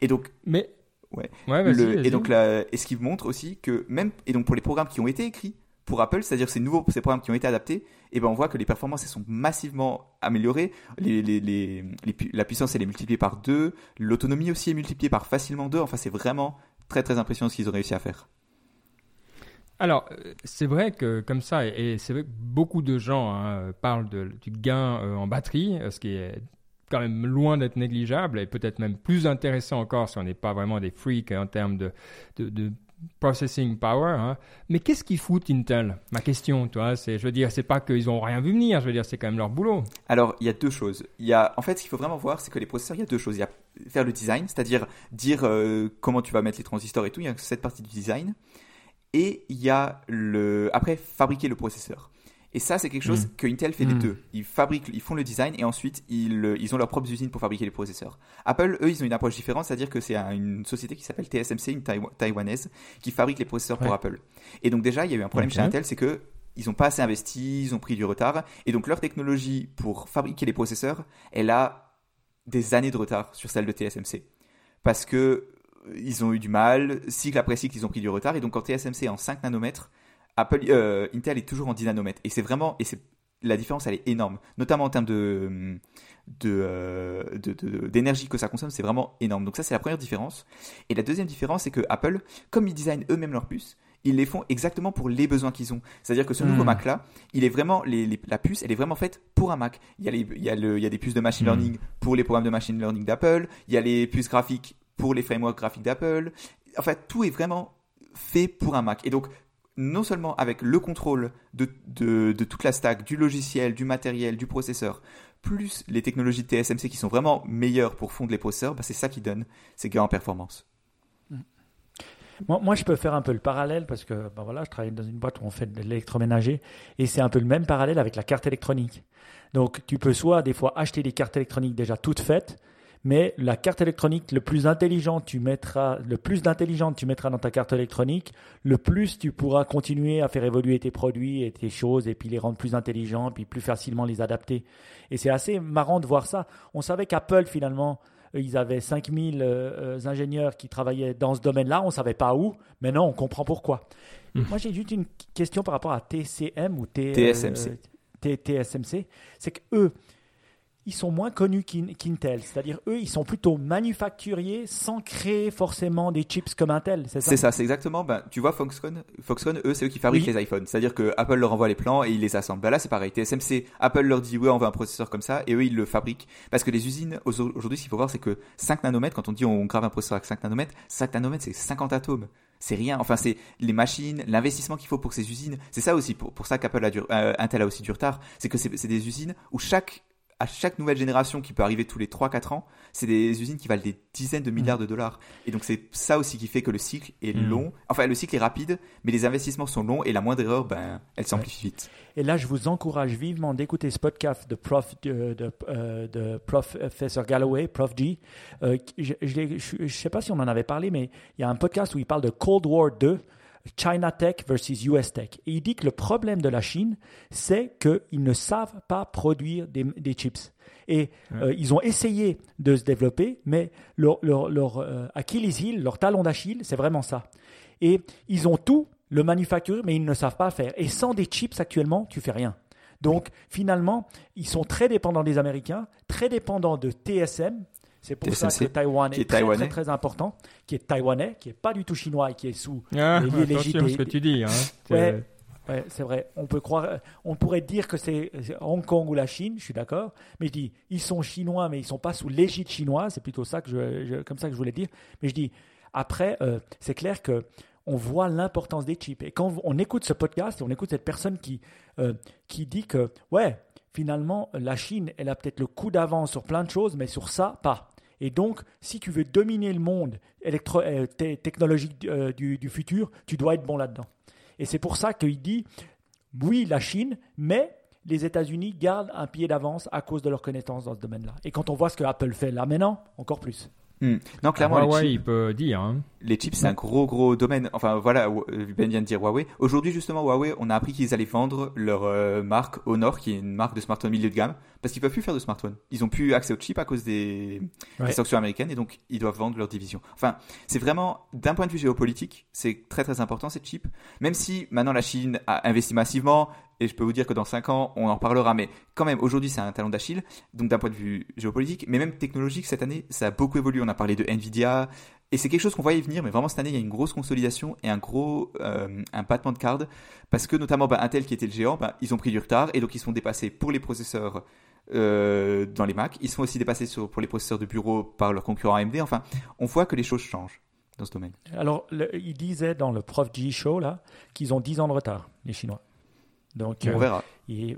C: Et donc,
A: Mais
C: Ouais. le- et donc là, et ce qui montre aussi que même et donc pour les programmes qui ont été écrits pour Apple, c'est-à-dire ces nouveaux ces programmes qui ont été adaptés, et ben on voit que les performances sont massivement améliorées. La puissance est multipliée par deux, l'autonomie aussi est multipliée par facilement deux. Enfin, c'est vraiment très très impressionnant ce qu'ils ont réussi à faire.
A: Alors, euh, c'est vrai que comme ça, et c'est vrai que beaucoup de gens hein, parlent du gain euh, en batterie, euh, ce qui est quand même loin d'être négligeable et peut-être même plus intéressant encore si on n'est pas vraiment des freaks en termes de processing power. hein. Mais qu'est-ce qu'ils foutent Intel? Ma question, toi, c'est, je veux dire, c'est pas qu'ils ont rien vu venir. Je veux dire, c'est quand même leur boulot.
C: Alors, il y a deux choses. Il y a, en fait, ce qu'il faut vraiment voir, c'est que les processeurs, il y a deux choses. Il y a faire le design, c'est-à-dire dire euh, comment tu vas mettre les transistors et tout. Il y a cette partie du design. Et il y a le, après, fabriquer le processeur. Et ça, c'est quelque chose que Intel fait les
A: Mm.
C: deux. Ils fabriquent, ils font le design et ensuite ils, euh, ils ont leurs propres usines pour fabriquer les processeurs. Apple, eux, ils ont une approche différente, c'est-à-dire que c'est un- une société qui s'appelle TSMC, une Taïwa- taïwanaise, qui fabrique les processeurs pour. Apple. Et donc déjà, il y a eu un problème chez Intel, c'est que ils n'ont pas assez investi, ils ont pris du retard, et donc leur technologie pour fabriquer les processeurs, elle a des années de retard sur celle de TSMC. Parce que euh, ils ont eu du mal, cycle après cycle, ils ont pris du retard, et donc quand TSMC est en 5 nanomètres, Apple, euh, Intel est toujours en 10 nanomètres. Et c'est vraiment, et c'est, la différence, elle est énorme. Notamment en termes de, de, euh, de- d'énergie que ça consomme, c'est vraiment énorme. Donc ça, c'est la première différence. Et la deuxième différence, c'est que Apple, comme ils designent eux-mêmes leurs puces, ils les font exactement pour les besoins qu'ils ont. C'est-à-dire que ce nouveau
A: Hmm.
C: Mac là, il est vraiment les, les- la puce, elle est vraiment faite pour un Mac. Il y a les, il y a le, il y a des puces de machine
A: Hmm.
C: learning pour les programmes de machine learning d'Apple. Il y a les puces graphiques pour les frameworks graphiques d'Apple. En fait, tout est vraiment fait pour un Mac. Et donc, non seulement avec le contrôle de, de, toute la stack, du logiciel, du matériel, du processeur, plus les technologies TSMC qui sont vraiment meilleures pour fondre les processeurs, bah, c'est ça qui donne ces gains en performance.
B: Moi, moi, je peux faire un peu le parallèle parce que ben voilà, je travaille dans une boîte où on fait de l'électroménager et c'est un peu le même parallèle avec la carte électronique. Donc, tu peux soit des fois acheter des cartes électroniques déjà toutes faites, mais la carte électronique le plus intelligente tu mettras, le plus d'intelligente tu mettras dans ta carte électronique, le plus tu pourras continuer à faire évoluer tes produits et tes choses et puis les rendre plus intelligents, puis plus facilement les adapter. Et c'est assez marrant de voir ça. On savait qu'Apple finalement euh, ils avaient 5000 euh, euh, ingénieurs qui travaillaient dans ce domaine-là, on ne savait pas où. Maintenant, on comprend pourquoi.
A: Mm.
B: Moi, j'ai juste une question par rapport à TCM ou T- euh,
C: TSMC.
B: T- TSMC. C'est que eux, ils sont moins connus qu'In- qu'Intel. C'est-à-dire, eux, ils sont plutôt manufacturiers sans créer forcément des chips comme Intel. C'est ça?
C: C'est ça, c'est exactement. Ben, tu vois, Foxconn, Foxconn, eux, c'est eux qui fabriquent
B: Oui.
C: les iPhones. C'est-à-dire que Apple leur envoie les plans et ils les assemblent. Ben là, c'est pareil. TSMC, Apple leur dit ouais, on veut un processeur comme ça, et eux, ils le fabriquent. Parce que les usines, au- aujourd'hui, ce qu'il faut voir, c'est que 5 nanomètres, quand on dit on grave un processeur avec 5 nanomètres, 5 nanomètres, c'est 50 atomes. C'est rien. Enfin, c'est les machines, l'investissement qu'il faut pour ces usines. C'est ça aussi, pour, pour ça qu'Apple a du, euh, Intel a aussi du retard. C'est que c'est c'est des usines où chaque à chaque nouvelle génération qui peut arriver tous les 3-4 ans, c'est des usines qui valent des dizaines de milliards de dollars. Et donc c'est ça aussi qui fait que le cycle est
A: Mm.
C: long. Enfin, le cycle est rapide, mais les investissements sont longs et la moindre erreur, ben, elle s'amplifie vite.
B: Et là, je vous encourage vivement d'écouter ce podcast de prof de, de, euh, de professeur Galloway, Prof G. Euh, je ne sais pas si on en avait parlé, mais il y a un podcast où il parle de Cold War 2, China Tech versus US Tech. Et il dit que le problème de la Chine, c'est qu'ils ne savent pas produire des, des chips. Et euh, ils ont essayé de se développer, mais leur, leur, leur euh, Achilles heel, leur talon d'Achille, c'est vraiment ça. Et ils ont tout, le manufacture, mais ils ne savent pas faire. Et sans des chips actuellement, tu fais rien. Donc finalement, ils sont très dépendants des Américains, très dépendants de TSM. C'est pour ça que Taïwan est,
C: est
B: très,
C: taïwanais.
B: très, très important, qui est taïwanais, qui est pas du tout chinois et qui est sous.
A: Ah,
B: Les- les
A: attention à ce que
B: légités-
A: tu dis. Hein. C'est-
B: Ouais. Ouais, c'est vrai. On peut croire, on pourrait dire que c'est Hong Kong ou la Chine. Je suis d'accord, mais je dis ils sont chinois, mais ils sont pas sous l'égide chinoise. C'est plutôt ça que je, je- comme ça que je voulais dire. Mais je dis après, euh, c'est clair que on voit l'importance des chips. Et quand on écoute ce podcast et on écoute cette personne qui euh, qui dit que ouais, finalement la Chine, elle a peut-être le coup d'avance sur plein de choses, mais sur ça pas. Et donc, si tu veux dominer le monde euh, technologique euh, du, du futur, tu dois être bon là-dedans. Et c'est pour ça qu'il dit, oui, la Chine, mais les États-Unis gardent un pied d'avance à cause de leur connaissance dans ce domaine-là. Et quand on voit ce que Apple fait là maintenant, encore plus.
C: Hmm. Non, clairement, les
A: Huawei,
C: chips-
A: il peut dire. Hein.
C: les chips, c'est un gros, gros domaine. Enfin, voilà, Ben vient de dire Huawei. Aujourd'hui, justement, Huawei, on a appris qu'ils allaient vendre leur euh, marque Honor, qui est une marque de smartphone milieu de gamme, parce qu'ils peuvent plus faire de smartphone. Ils ont plus accès aux chips à cause des,
B: Ouais.
C: des sanctions américaines, et donc ils doivent vendre leur division. Enfin, c'est vraiment, d'un point de vue géopolitique, c'est très, très important, ces chips. Même si maintenant la Chine a investi massivement, et je peux vous dire que dans 5 ans, on en reparlera, mais quand même, aujourd'hui, c'est un talon d'Achille. Donc, d'un point de vue géopolitique, mais même technologique, cette année, ça a beaucoup évolué. On a parlé de Nvidia, et c'est quelque chose qu'on voyait venir, mais vraiment cette année, il y a une grosse consolidation et un gros euh, un battement de cartes, parce que notamment bah, Intel, qui était le géant, bah, ils ont pris du retard, et donc ils sont dépassés pour les processeurs euh, dans les Mac. Ils sont aussi dépassés pour les processeurs de bureau par leurs concurrents AMD. Enfin, on voit que les choses changent. dans ce domaine.
B: Alors, le- il disait dans le Prof G Show là qu'ils ont 10 ans de retard, les Chinois. Donc,
C: On
B: euh,
C: verra.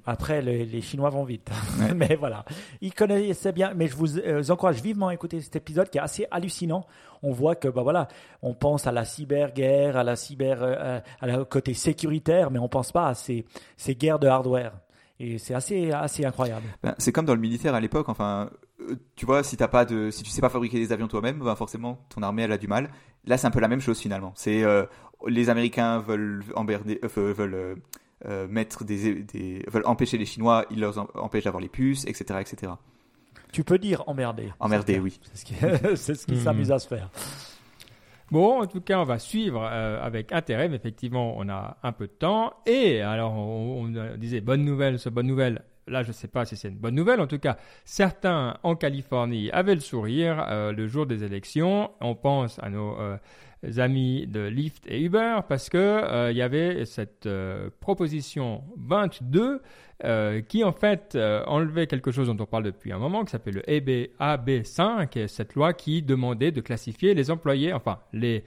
B: après, les, les Chinois vont vite.
C: Ouais.
B: mais voilà, ils connaissaient bien. Mais je vous euh, encourage vivement à écouter cet épisode qui est assez hallucinant. On voit que, bah voilà, on pense à la cyberguerre, à la cyber, euh, à la côté sécuritaire, mais on pense pas à ces, ces guerres de hardware. Et c'est assez, assez incroyable.
C: Ben, c'est comme dans le militaire à l'époque. Enfin, tu vois, si t'as pas de, si tu sais pas fabriquer des avions toi-même, ben forcément ton armée elle a du mal. Là, c'est un peu la même chose finalement. C'est les Américains veulent emmerder, veulent euh, mettre des, des, veulent empêcher les Chinois, ils leur em- empêchent d'avoir les puces, etc., etc.
B: Tu peux dire emmerder.
C: Emmerder, oui.
B: C'est ce qui, c'est ce qui
A: Mhm.
B: s'amuse à se faire.
A: Bon, en tout cas, on va suivre euh, avec intérêt, mais effectivement, on a un peu de temps. Et alors, on, on disait bonne nouvelle, ce bonne nouvelle. Là, je ne sais pas si c'est une bonne nouvelle. En tout cas, certains en Californie avaient le sourire euh, le jour des élections. On pense à nos euh, amis de Lyft et Uber parce que euh, y avait cette euh, proposition 22 euh, qui en fait enlevait quelque chose dont on parle depuis un moment, qui s'appelle le E EB AB5, et cette loi qui demandait de classifier les employés, enfin les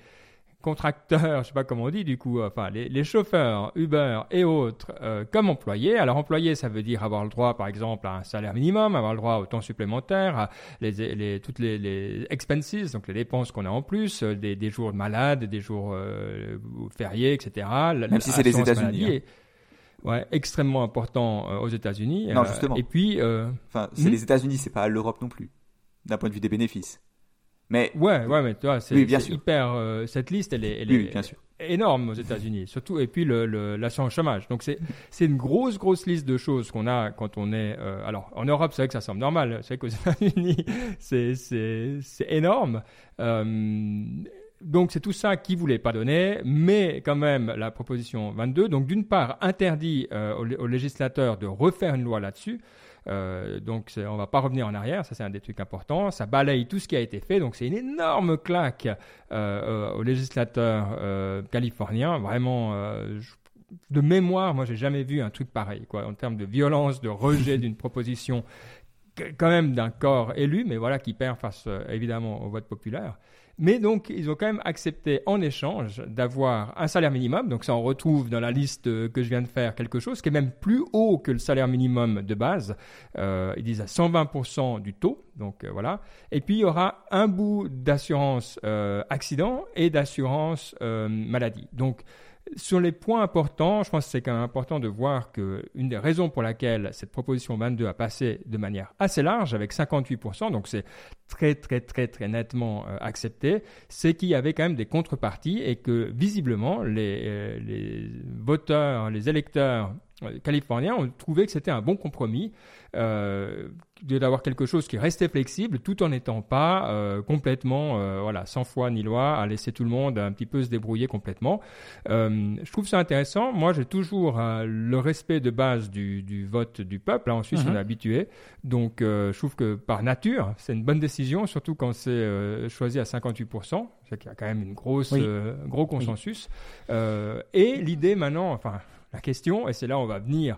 A: contracteurs, je sais pas comment on dit du coup, enfin les, les chauffeurs Uber et autres euh, comme employés. Alors employés, ça veut dire avoir le droit, par exemple, à un salaire minimum, avoir le droit au temps supplémentaire, à les, les, toutes les, les expenses, donc les dépenses qu'on a en plus, euh, des, des jours de malade, des jours euh, fériés, etc.
C: Même si c'est les États-Unis,
A: est- Ouais, extrêmement important euh, aux États-Unis.
C: Non, justement.
A: Et puis,
C: Enfin, c'est
A: Hmm?
C: les États-Unis, c'est pas l'Europe non plus, d'un point de vue des bénéfices. Mais
A: ouais, ouais, mais tu vois, c'est
C: Oui,
A: hyper. euh, cette liste, elle est, elle
C: oui,
A: est
C: oui, bien sûr.
A: énorme aux États-Unis, surtout. Et puis le, le- l'assurance chômage. Donc c'est c'est une grosse grosse liste de choses qu'on a quand on est. euh, alors en Europe, c'est vrai que ça semble normal. C'est vrai qu'aux États-Unis, c'est c'est c'est énorme. Euh, donc c'est tout ça qui voulait pas donner, mais quand même la proposition 22. Donc d'une part interdit euh, aux législateurs de refaire une loi là-dessus. Euh, donc on va pas revenir en arrière, ça c'est un des trucs importants. Ça balaye tout ce qui a été fait, donc c'est une énorme claque euh, euh, aux législateurs californiens. Vraiment, je- de mémoire, moi j'ai jamais vu un truc pareil, quoi, en termes de violence, de rejet d'une proposition quand même d'un corps élu, mais voilà qui perd face euh, évidemment au vote populaire. Mais donc, ils ont quand même accepté en échange d'avoir un salaire minimum. Donc, ça, on retrouve dans la liste euh, que je viens de faire quelque chose qui est même plus haut que le salaire minimum de base. Euh, ils disent à 120% du taux. Donc, euh, voilà. Et puis, il y aura un bout d'assurance accident et d'assurance maladie. Donc, sur les points importants, je pense que c'est quand même important de voir que une des raisons pour laquelle cette proposition 22 a passé de manière assez large, avec 58%, donc c'est très très très très nettement euh, accepté, c'est qu'il y avait quand même des contreparties et que visiblement les, euh, les voteurs, les électeurs euh, californiens ont trouvé que c'était un bon compromis euh, d'avoir quelque chose qui restait flexible tout en n'étant pas euh, complètement euh, voilà sans foi ni loi à laisser tout le monde un petit peu se débrouiller complètement. Je trouve ça intéressant. Moi, j'ai toujours le respect de base du, du vote du peuple. Là, en Suisse,
B: Mhm.
A: on est habitué. Donc, je trouve que par nature, c'est une bonne décision, surtout quand c'est euh, choisi à 58%. C'est qu'il y a quand même une grosse,
B: Oui.
A: euh, gros consensus. Euh, et l'idée maintenant, enfin, la question, et c'est là où on va venir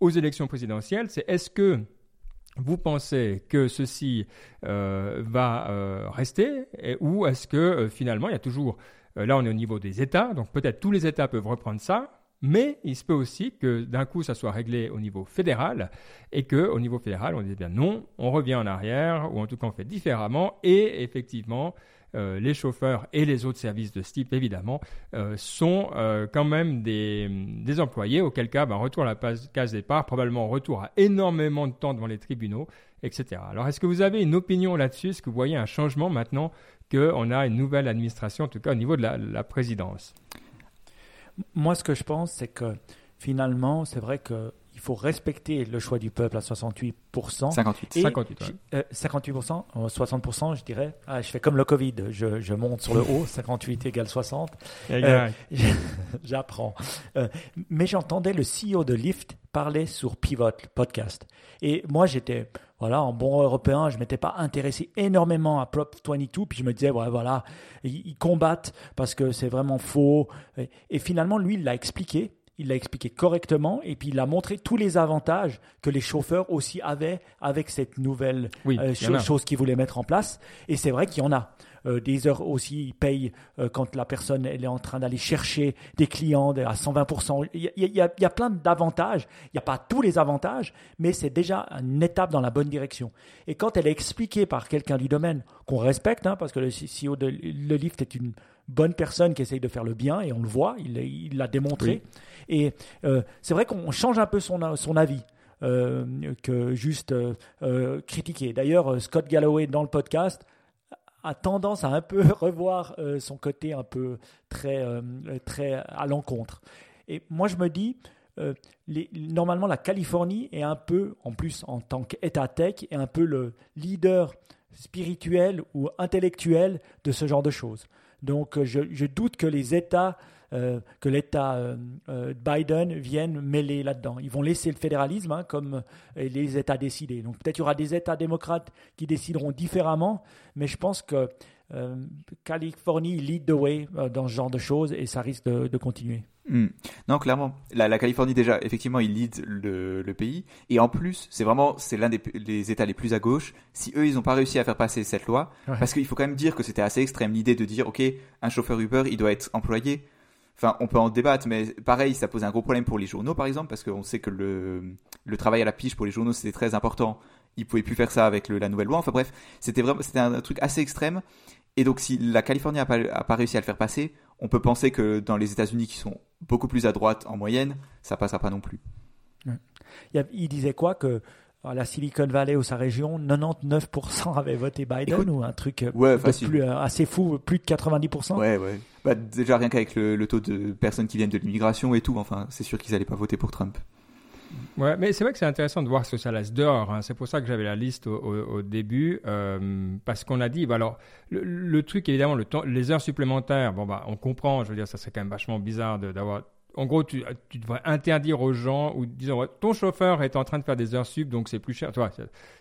A: aux élections présidentielles, c'est est-ce que vous pensez que ceci va rester et- ou est-ce que finalement il y a toujours là on est au niveau des États donc peut-être tous les États peuvent reprendre ça mais il se peut aussi que d'un coup ça soit réglé au niveau fédéral et que au niveau fédéral on dise bien non on revient en arrière ou en tout cas on fait différemment. Et effectivement euh, les chauffeurs et les autres services de ce type, évidemment, euh, sont euh, quand même des, employés, auquel cas, ben, retour à la case départ, probablement retour à énormément de temps devant les tribunaux, etc. Alors, est-ce que vous avez une opinion là-dessus? Est-ce que vous voyez un changement maintenant qu'on a une nouvelle administration, en tout cas au niveau de la présidence?
B: Moi, ce que je pense, c'est que finalement, c'est vrai qu'il faut respecter le choix du peuple à 68%.
C: 58.
B: Et
A: 58, ouais.
B: j- euh, 58%, euh, 60%, je dirais. Ah, je fais comme le Covid, je, je monte sur le haut, 58 égale 60.
A: Exact.
B: J'apprends. Euh, mais j'entendais le CEO de Lyft parler sur Pivot, le podcast. Et moi, j'étais, voilà, en bon européen, je m'étais pas intéressé énormément à Prop 22, puis je me disais, ouais, voilà, ils, combattent parce que c'est vraiment faux. Et, et finalement, lui, il l'a expliqué. Il l'a expliqué correctement et puis il a montré tous les avantages que les chauffeurs aussi avaient avec cette nouvelle
A: Oui,
B: euh, cho- chose qu'ils voulaient mettre en place. Et c'est vrai qu'il y en a. euh, des heures aussi, ils payent euh, quand la personne elle est en train d'aller chercher des clients à 120%. Il y y y a plein d'avantages. Il n'y a pas tous les avantages, mais c'est déjà une étape dans la bonne direction. Et quand elle est expliquée par quelqu'un du domaine qu'on respecte, hein, parce que le CEO de le Lift est une bonne personne qui essaye de faire le bien et on le voit, il l'a démontré. Et euh, c'est vrai qu'on change un peu son, son avis. Euh, que juste euh, critiquer. D'ailleurs, Scott Galloway dans le podcast a tendance à un peu revoir son côté un peu très, très à l'encontre. Et moi, je me dis, les, normalement, la Californie est un peu, en plus en tant qu'État tech, est un peu le leader spirituel ou intellectuel de ce genre de choses. Donc je, doute que les États, euh, que l'État euh, euh, Biden vienne mêler là-dedans. Ils vont laisser le fédéralisme hein, comme les États décidés. Donc peut-être il y aura des États démocrates qui décideront différemment, mais je pense que Californie lead the way dans ce genre de choses et ça risque de continuer.
C: Hmm. Non, clairement. La, Californie, déjà, effectivement, ils lead le, pays. Et en plus, c'est vraiment, c'est l'un des États les plus à gauche. Si eux, ils n'ont pas réussi à faire passer cette loi, parce qu'il faut quand même dire que c'était assez extrême l'idée de dire, OK, un chauffeur Uber, il doit être employé. Enfin, on peut en débattre, mais pareil, ça pose un gros problème pour les journaux, par exemple, parce qu'on sait que le, travail à la pige pour les journaux, c'était très important. Ils pouvaient plus faire ça avec la nouvelle loi. Enfin bref, c'était vraiment, c'était un, truc assez extrême. Et donc, si la Californie n'a pas, pas réussi à le faire passer, on peut penser que dans les États-Unis, qui sont beaucoup plus à droite en moyenne, ça passera pas non plus.
B: Il disait quoi que à la Silicon Valley ou sa région, 99% avaient voté Biden ou un truc
C: ouais,
B: plus, euh, assez fou, plus de 90%.
C: Ouais, ouais. Bah, déjà rien qu'avec le, taux de personnes qui viennent de l'immigration et tout, enfin, c'est sûr qu'ils n'allaient pas voter pour Trump.
A: Ouais, mais c'est vrai que c'est intéressant de voir Socialist dehors. Hein. C'est pour ça que j'avais la liste au, début, euh, parce qu'on a dit, bah alors, le, truc évidemment, le temps, les heures supplémentaires, bon bah, on comprend. Je veux dire, ça c'est quand même vachement bizarre d'avoir en gros, tu, devrais interdire aux gens, ou disons, ton chauffeur est en train de faire des heures sub, donc c'est plus cher. Tu vois,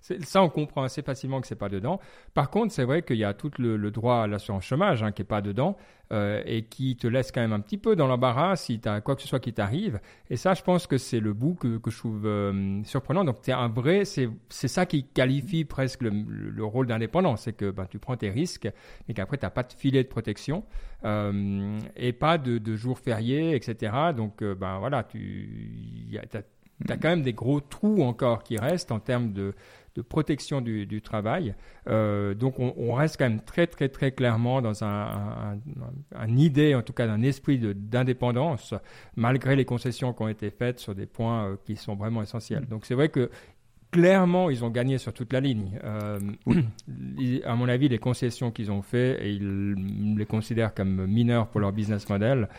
A: ça, on comprend assez facilement que c'est pas dedans. Par contre, c'est vrai qu'il y a tout le, droit à l'assurance chômage hein, qui est pas dedans euh, et qui te laisse quand même un petit peu dans l'embarras si tu as quoi que ce soit qui t'arrive. Et ça, je pense que c'est le bout que, je trouve euh, surprenant. Donc, tu un vrai, c'est ça qui qualifie presque le, le rôle d'indépendant, c'est que ben, tu prends tes risques, mais qu'après, tu n'as pas de filet de protection euh, et pas de, de jours fériés, etc. Donc, ben voilà, tu as, quand même des gros trous encore qui restent en termes de, de protection du, du travail. Euh, donc, on, on, reste quand même très, très, très clairement dans un, un, un idée, en tout cas d'un esprit d'indépendance, malgré les concessions qui ont été faites sur des points euh, qui sont vraiment essentiels. Donc, c'est vrai que clairement, ils ont gagné sur toute la ligne. Euh, à mon avis, les concessions qu'ils ont fait, et ils les considèrent comme mineurs pour leur business model.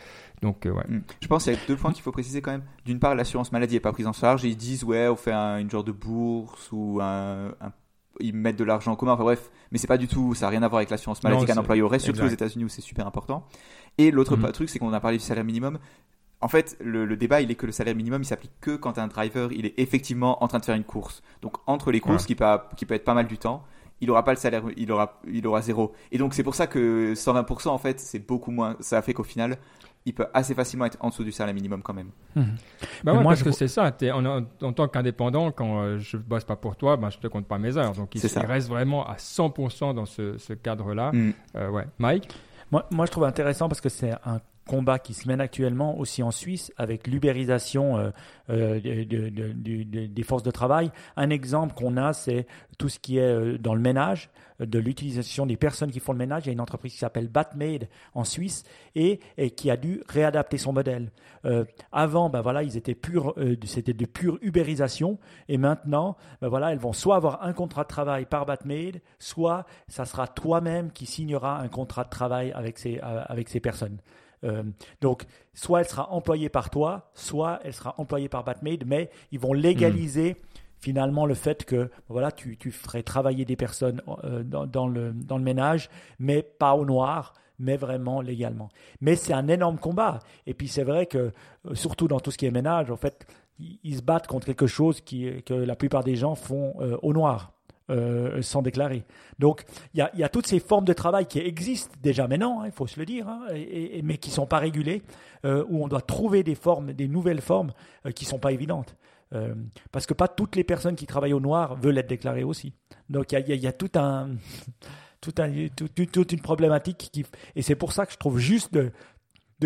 A: Donc, euh, ouais. Mm.
C: Je pense qu'il y a deux points qu'il faut préciser quand même. D'une part, l'assurance maladie n'est pas prise en charge. ils disent, ouais, on fait une genre de bourse ou un, ils mettent de l'argent en commun. Enfin bref, mais c'est pas du tout, ça n'a rien à voir avec l'assurance maladie qu'un employé aurait, surtout aux États-Unis où c'est super important. Et l'autre mm. truc, c'est qu'on a parlé du salaire minimum en fait, le, débat, il est que le salaire minimum, il s'applique que quand un driver, il est effectivement en train de faire une course. Donc, entre les courses, qui, peut, qui peut être pas mal du temps, il aura pas le salaire, il aura, il aura zéro. Et donc, c'est pour ça que 120%, en fait, c'est beaucoup moins. Ça fait qu'au final, il peut assez facilement être en dessous du salaire minimum quand même.
A: Mmh. Bah moi, parce que c'est ça. En, en, tant qu'indépendant, quand euh, je bosse pas pour toi, ben, je te compte pas mes heures. Donc, il, reste vraiment à 100% dans ce, cadre-là. Mmh. Euh, ouais. Mike?
B: Moi, moi, je trouve intéressant parce que c'est un combat qui se mène actuellement aussi en Suisse avec l'ubérisation euh, euh, des forces de travail. Un exemple qu'on a, c'est tout ce qui est euh, dans le ménage, de l'utilisation des personnes qui font le ménage. Il y a une entreprise qui s'appelle Batmade en Suisse et, qui a dû réadapter son modèle. avant, ben voilà, ils étaient purs, c'était de pure ubérisation et maintenant, ben voilà, elles vont soit avoir un contrat de travail par Batmade, soit ça sera toi-même qui signera un contrat de travail avec ces, avec ces personnes. Euh, donc, soit elle sera employée par toi, soit elle sera employée par Batmade, mais ils vont légaliser finalement le fait que voilà, tu, tu ferais travailler des personnes euh, dans, le, dans le ménage, mais pas au noir mais vraiment légalement. Mais c'est un énorme combat. Et puis c'est vrai que, euh, surtout dans tout ce qui est ménage, en fait, ils, se battent contre quelque chose qui, que la plupart des gens font au noir. Euh, sans déclarer. Donc, il y a, toutes ces formes de travail qui existent déjà maintenant, hein, il faut se le dire, hein, mais qui ne sont pas régulées, euh, où on doit trouver des formes, des nouvelles formes euh, qui ne sont pas évidentes. Parce que pas toutes les personnes qui travaillent au noir veulent être déclarées aussi. Donc, il y a, toute une problématique. Et c'est pour ça que je trouve juste de,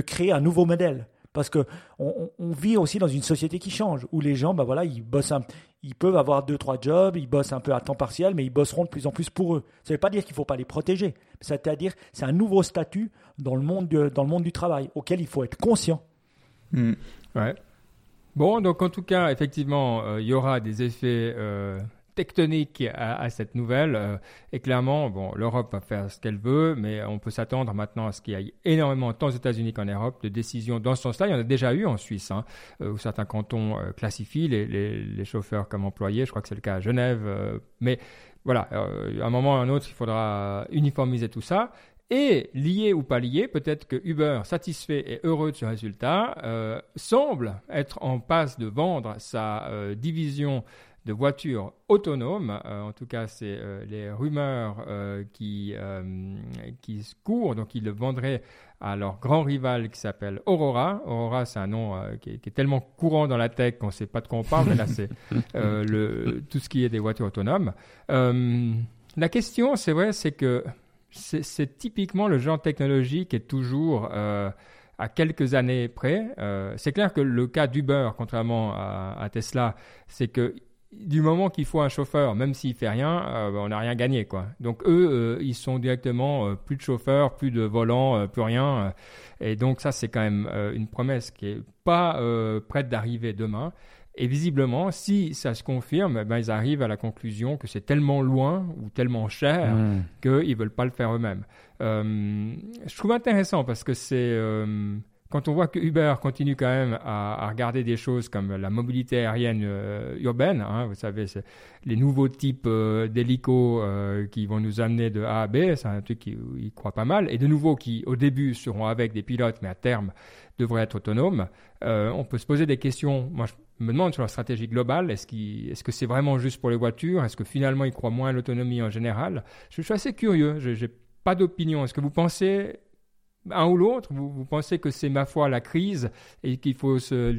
B: créer un nouveau modèle. Parce que on, on- on vit aussi dans une société qui change, où les gens, bah voilà, ils bossent, ils peuvent avoir deux trois jobs, ils bossent un peu à temps partiel, mais ils bosseront de plus en plus pour eux. Ça ne veut pas dire qu'il ne faut pas les protéger. C'est-à-dire, c'est un nouveau statut dans le monde, du travail, auquel il faut être conscient.
C: Hmm.
A: Ouais. Bon, donc en tout cas, effectivement, euh, il y aura des effets euh, tectoniques à, cette nouvelle. euh, et clairement, bon, l'Europe va faire ce qu'elle veut, mais on peut s'attendre maintenant à ce qu'il y ait énormément, tant aux États-Unis qu'en Europe, de décisions dans ce sens-là. Il y en a déjà eu en Suisse, hein, où certains cantons classifient les, les- les chauffeurs comme employés. Je crois que c'est le cas à Genève. mais voilà, à un moment ou à un autre, il faudra uniformiser tout ça. Et lié ou pas lié, peut-être que Uber, satisfait et heureux de ce résultat, euh, semble être en passe de vendre sa euh, division de voitures autonomes. Euh, en tout cas, c'est les rumeurs qui, qui courent. Donc, ils le vendraient à leur grand rival qui s'appelle Aurora. Aurora, c'est un nom qui, est, qui est tellement courant dans la tech qu'on ne sait pas de quoi on parle, mais là, c'est le, tout ce qui est des voitures autonomes. La question, c'est vrai, c'est que c'est typiquement le genre de technologie qui est toujours euh, à quelques années près. Euh, c'est clair que le cas d'Uber, contrairement à, Tesla, c'est que du moment qu'il faut un chauffeur, même s'il fait rien, euh, on n'a rien gagné, quoi. Donc eux, ils sont directement plus de chauffeurs, plus de volants, plus rien. et donc ça, c'est quand même une promesse qui est pas prête d'arriver demain. Et visiblement, si ça se confirme, eh ben, ils arrivent à la conclusion que c'est tellement loin ou tellement cher qu'ils ne veulent pas le faire eux-mêmes. Euh, je trouve intéressant parce que c'est euh, quand on voit que Uber continue quand même à, à regarder des choses comme la mobilité aérienne euh, urbaine, hein, vous savez, c'est les nouveaux types euh, d'hélicos euh, qui vont nous amener de A à B, c'est un truc qui ils croient pas mal, et de nouveau qui au début seront avec des pilotes, mais à terme devraient être autonomes. On peut se poser des questions. Moi, je me demande sur la stratégie globale, est-ce que c'est vraiment juste pour les voitures? Est-ce que finalement ils croient moins à l'autonomie en général? Je, suis assez curieux, je n'ai pas d'opinion. Est-ce que vous pensez un ou l'autre vous, vous pensez que c'est ma foi la crise et qu'il faut se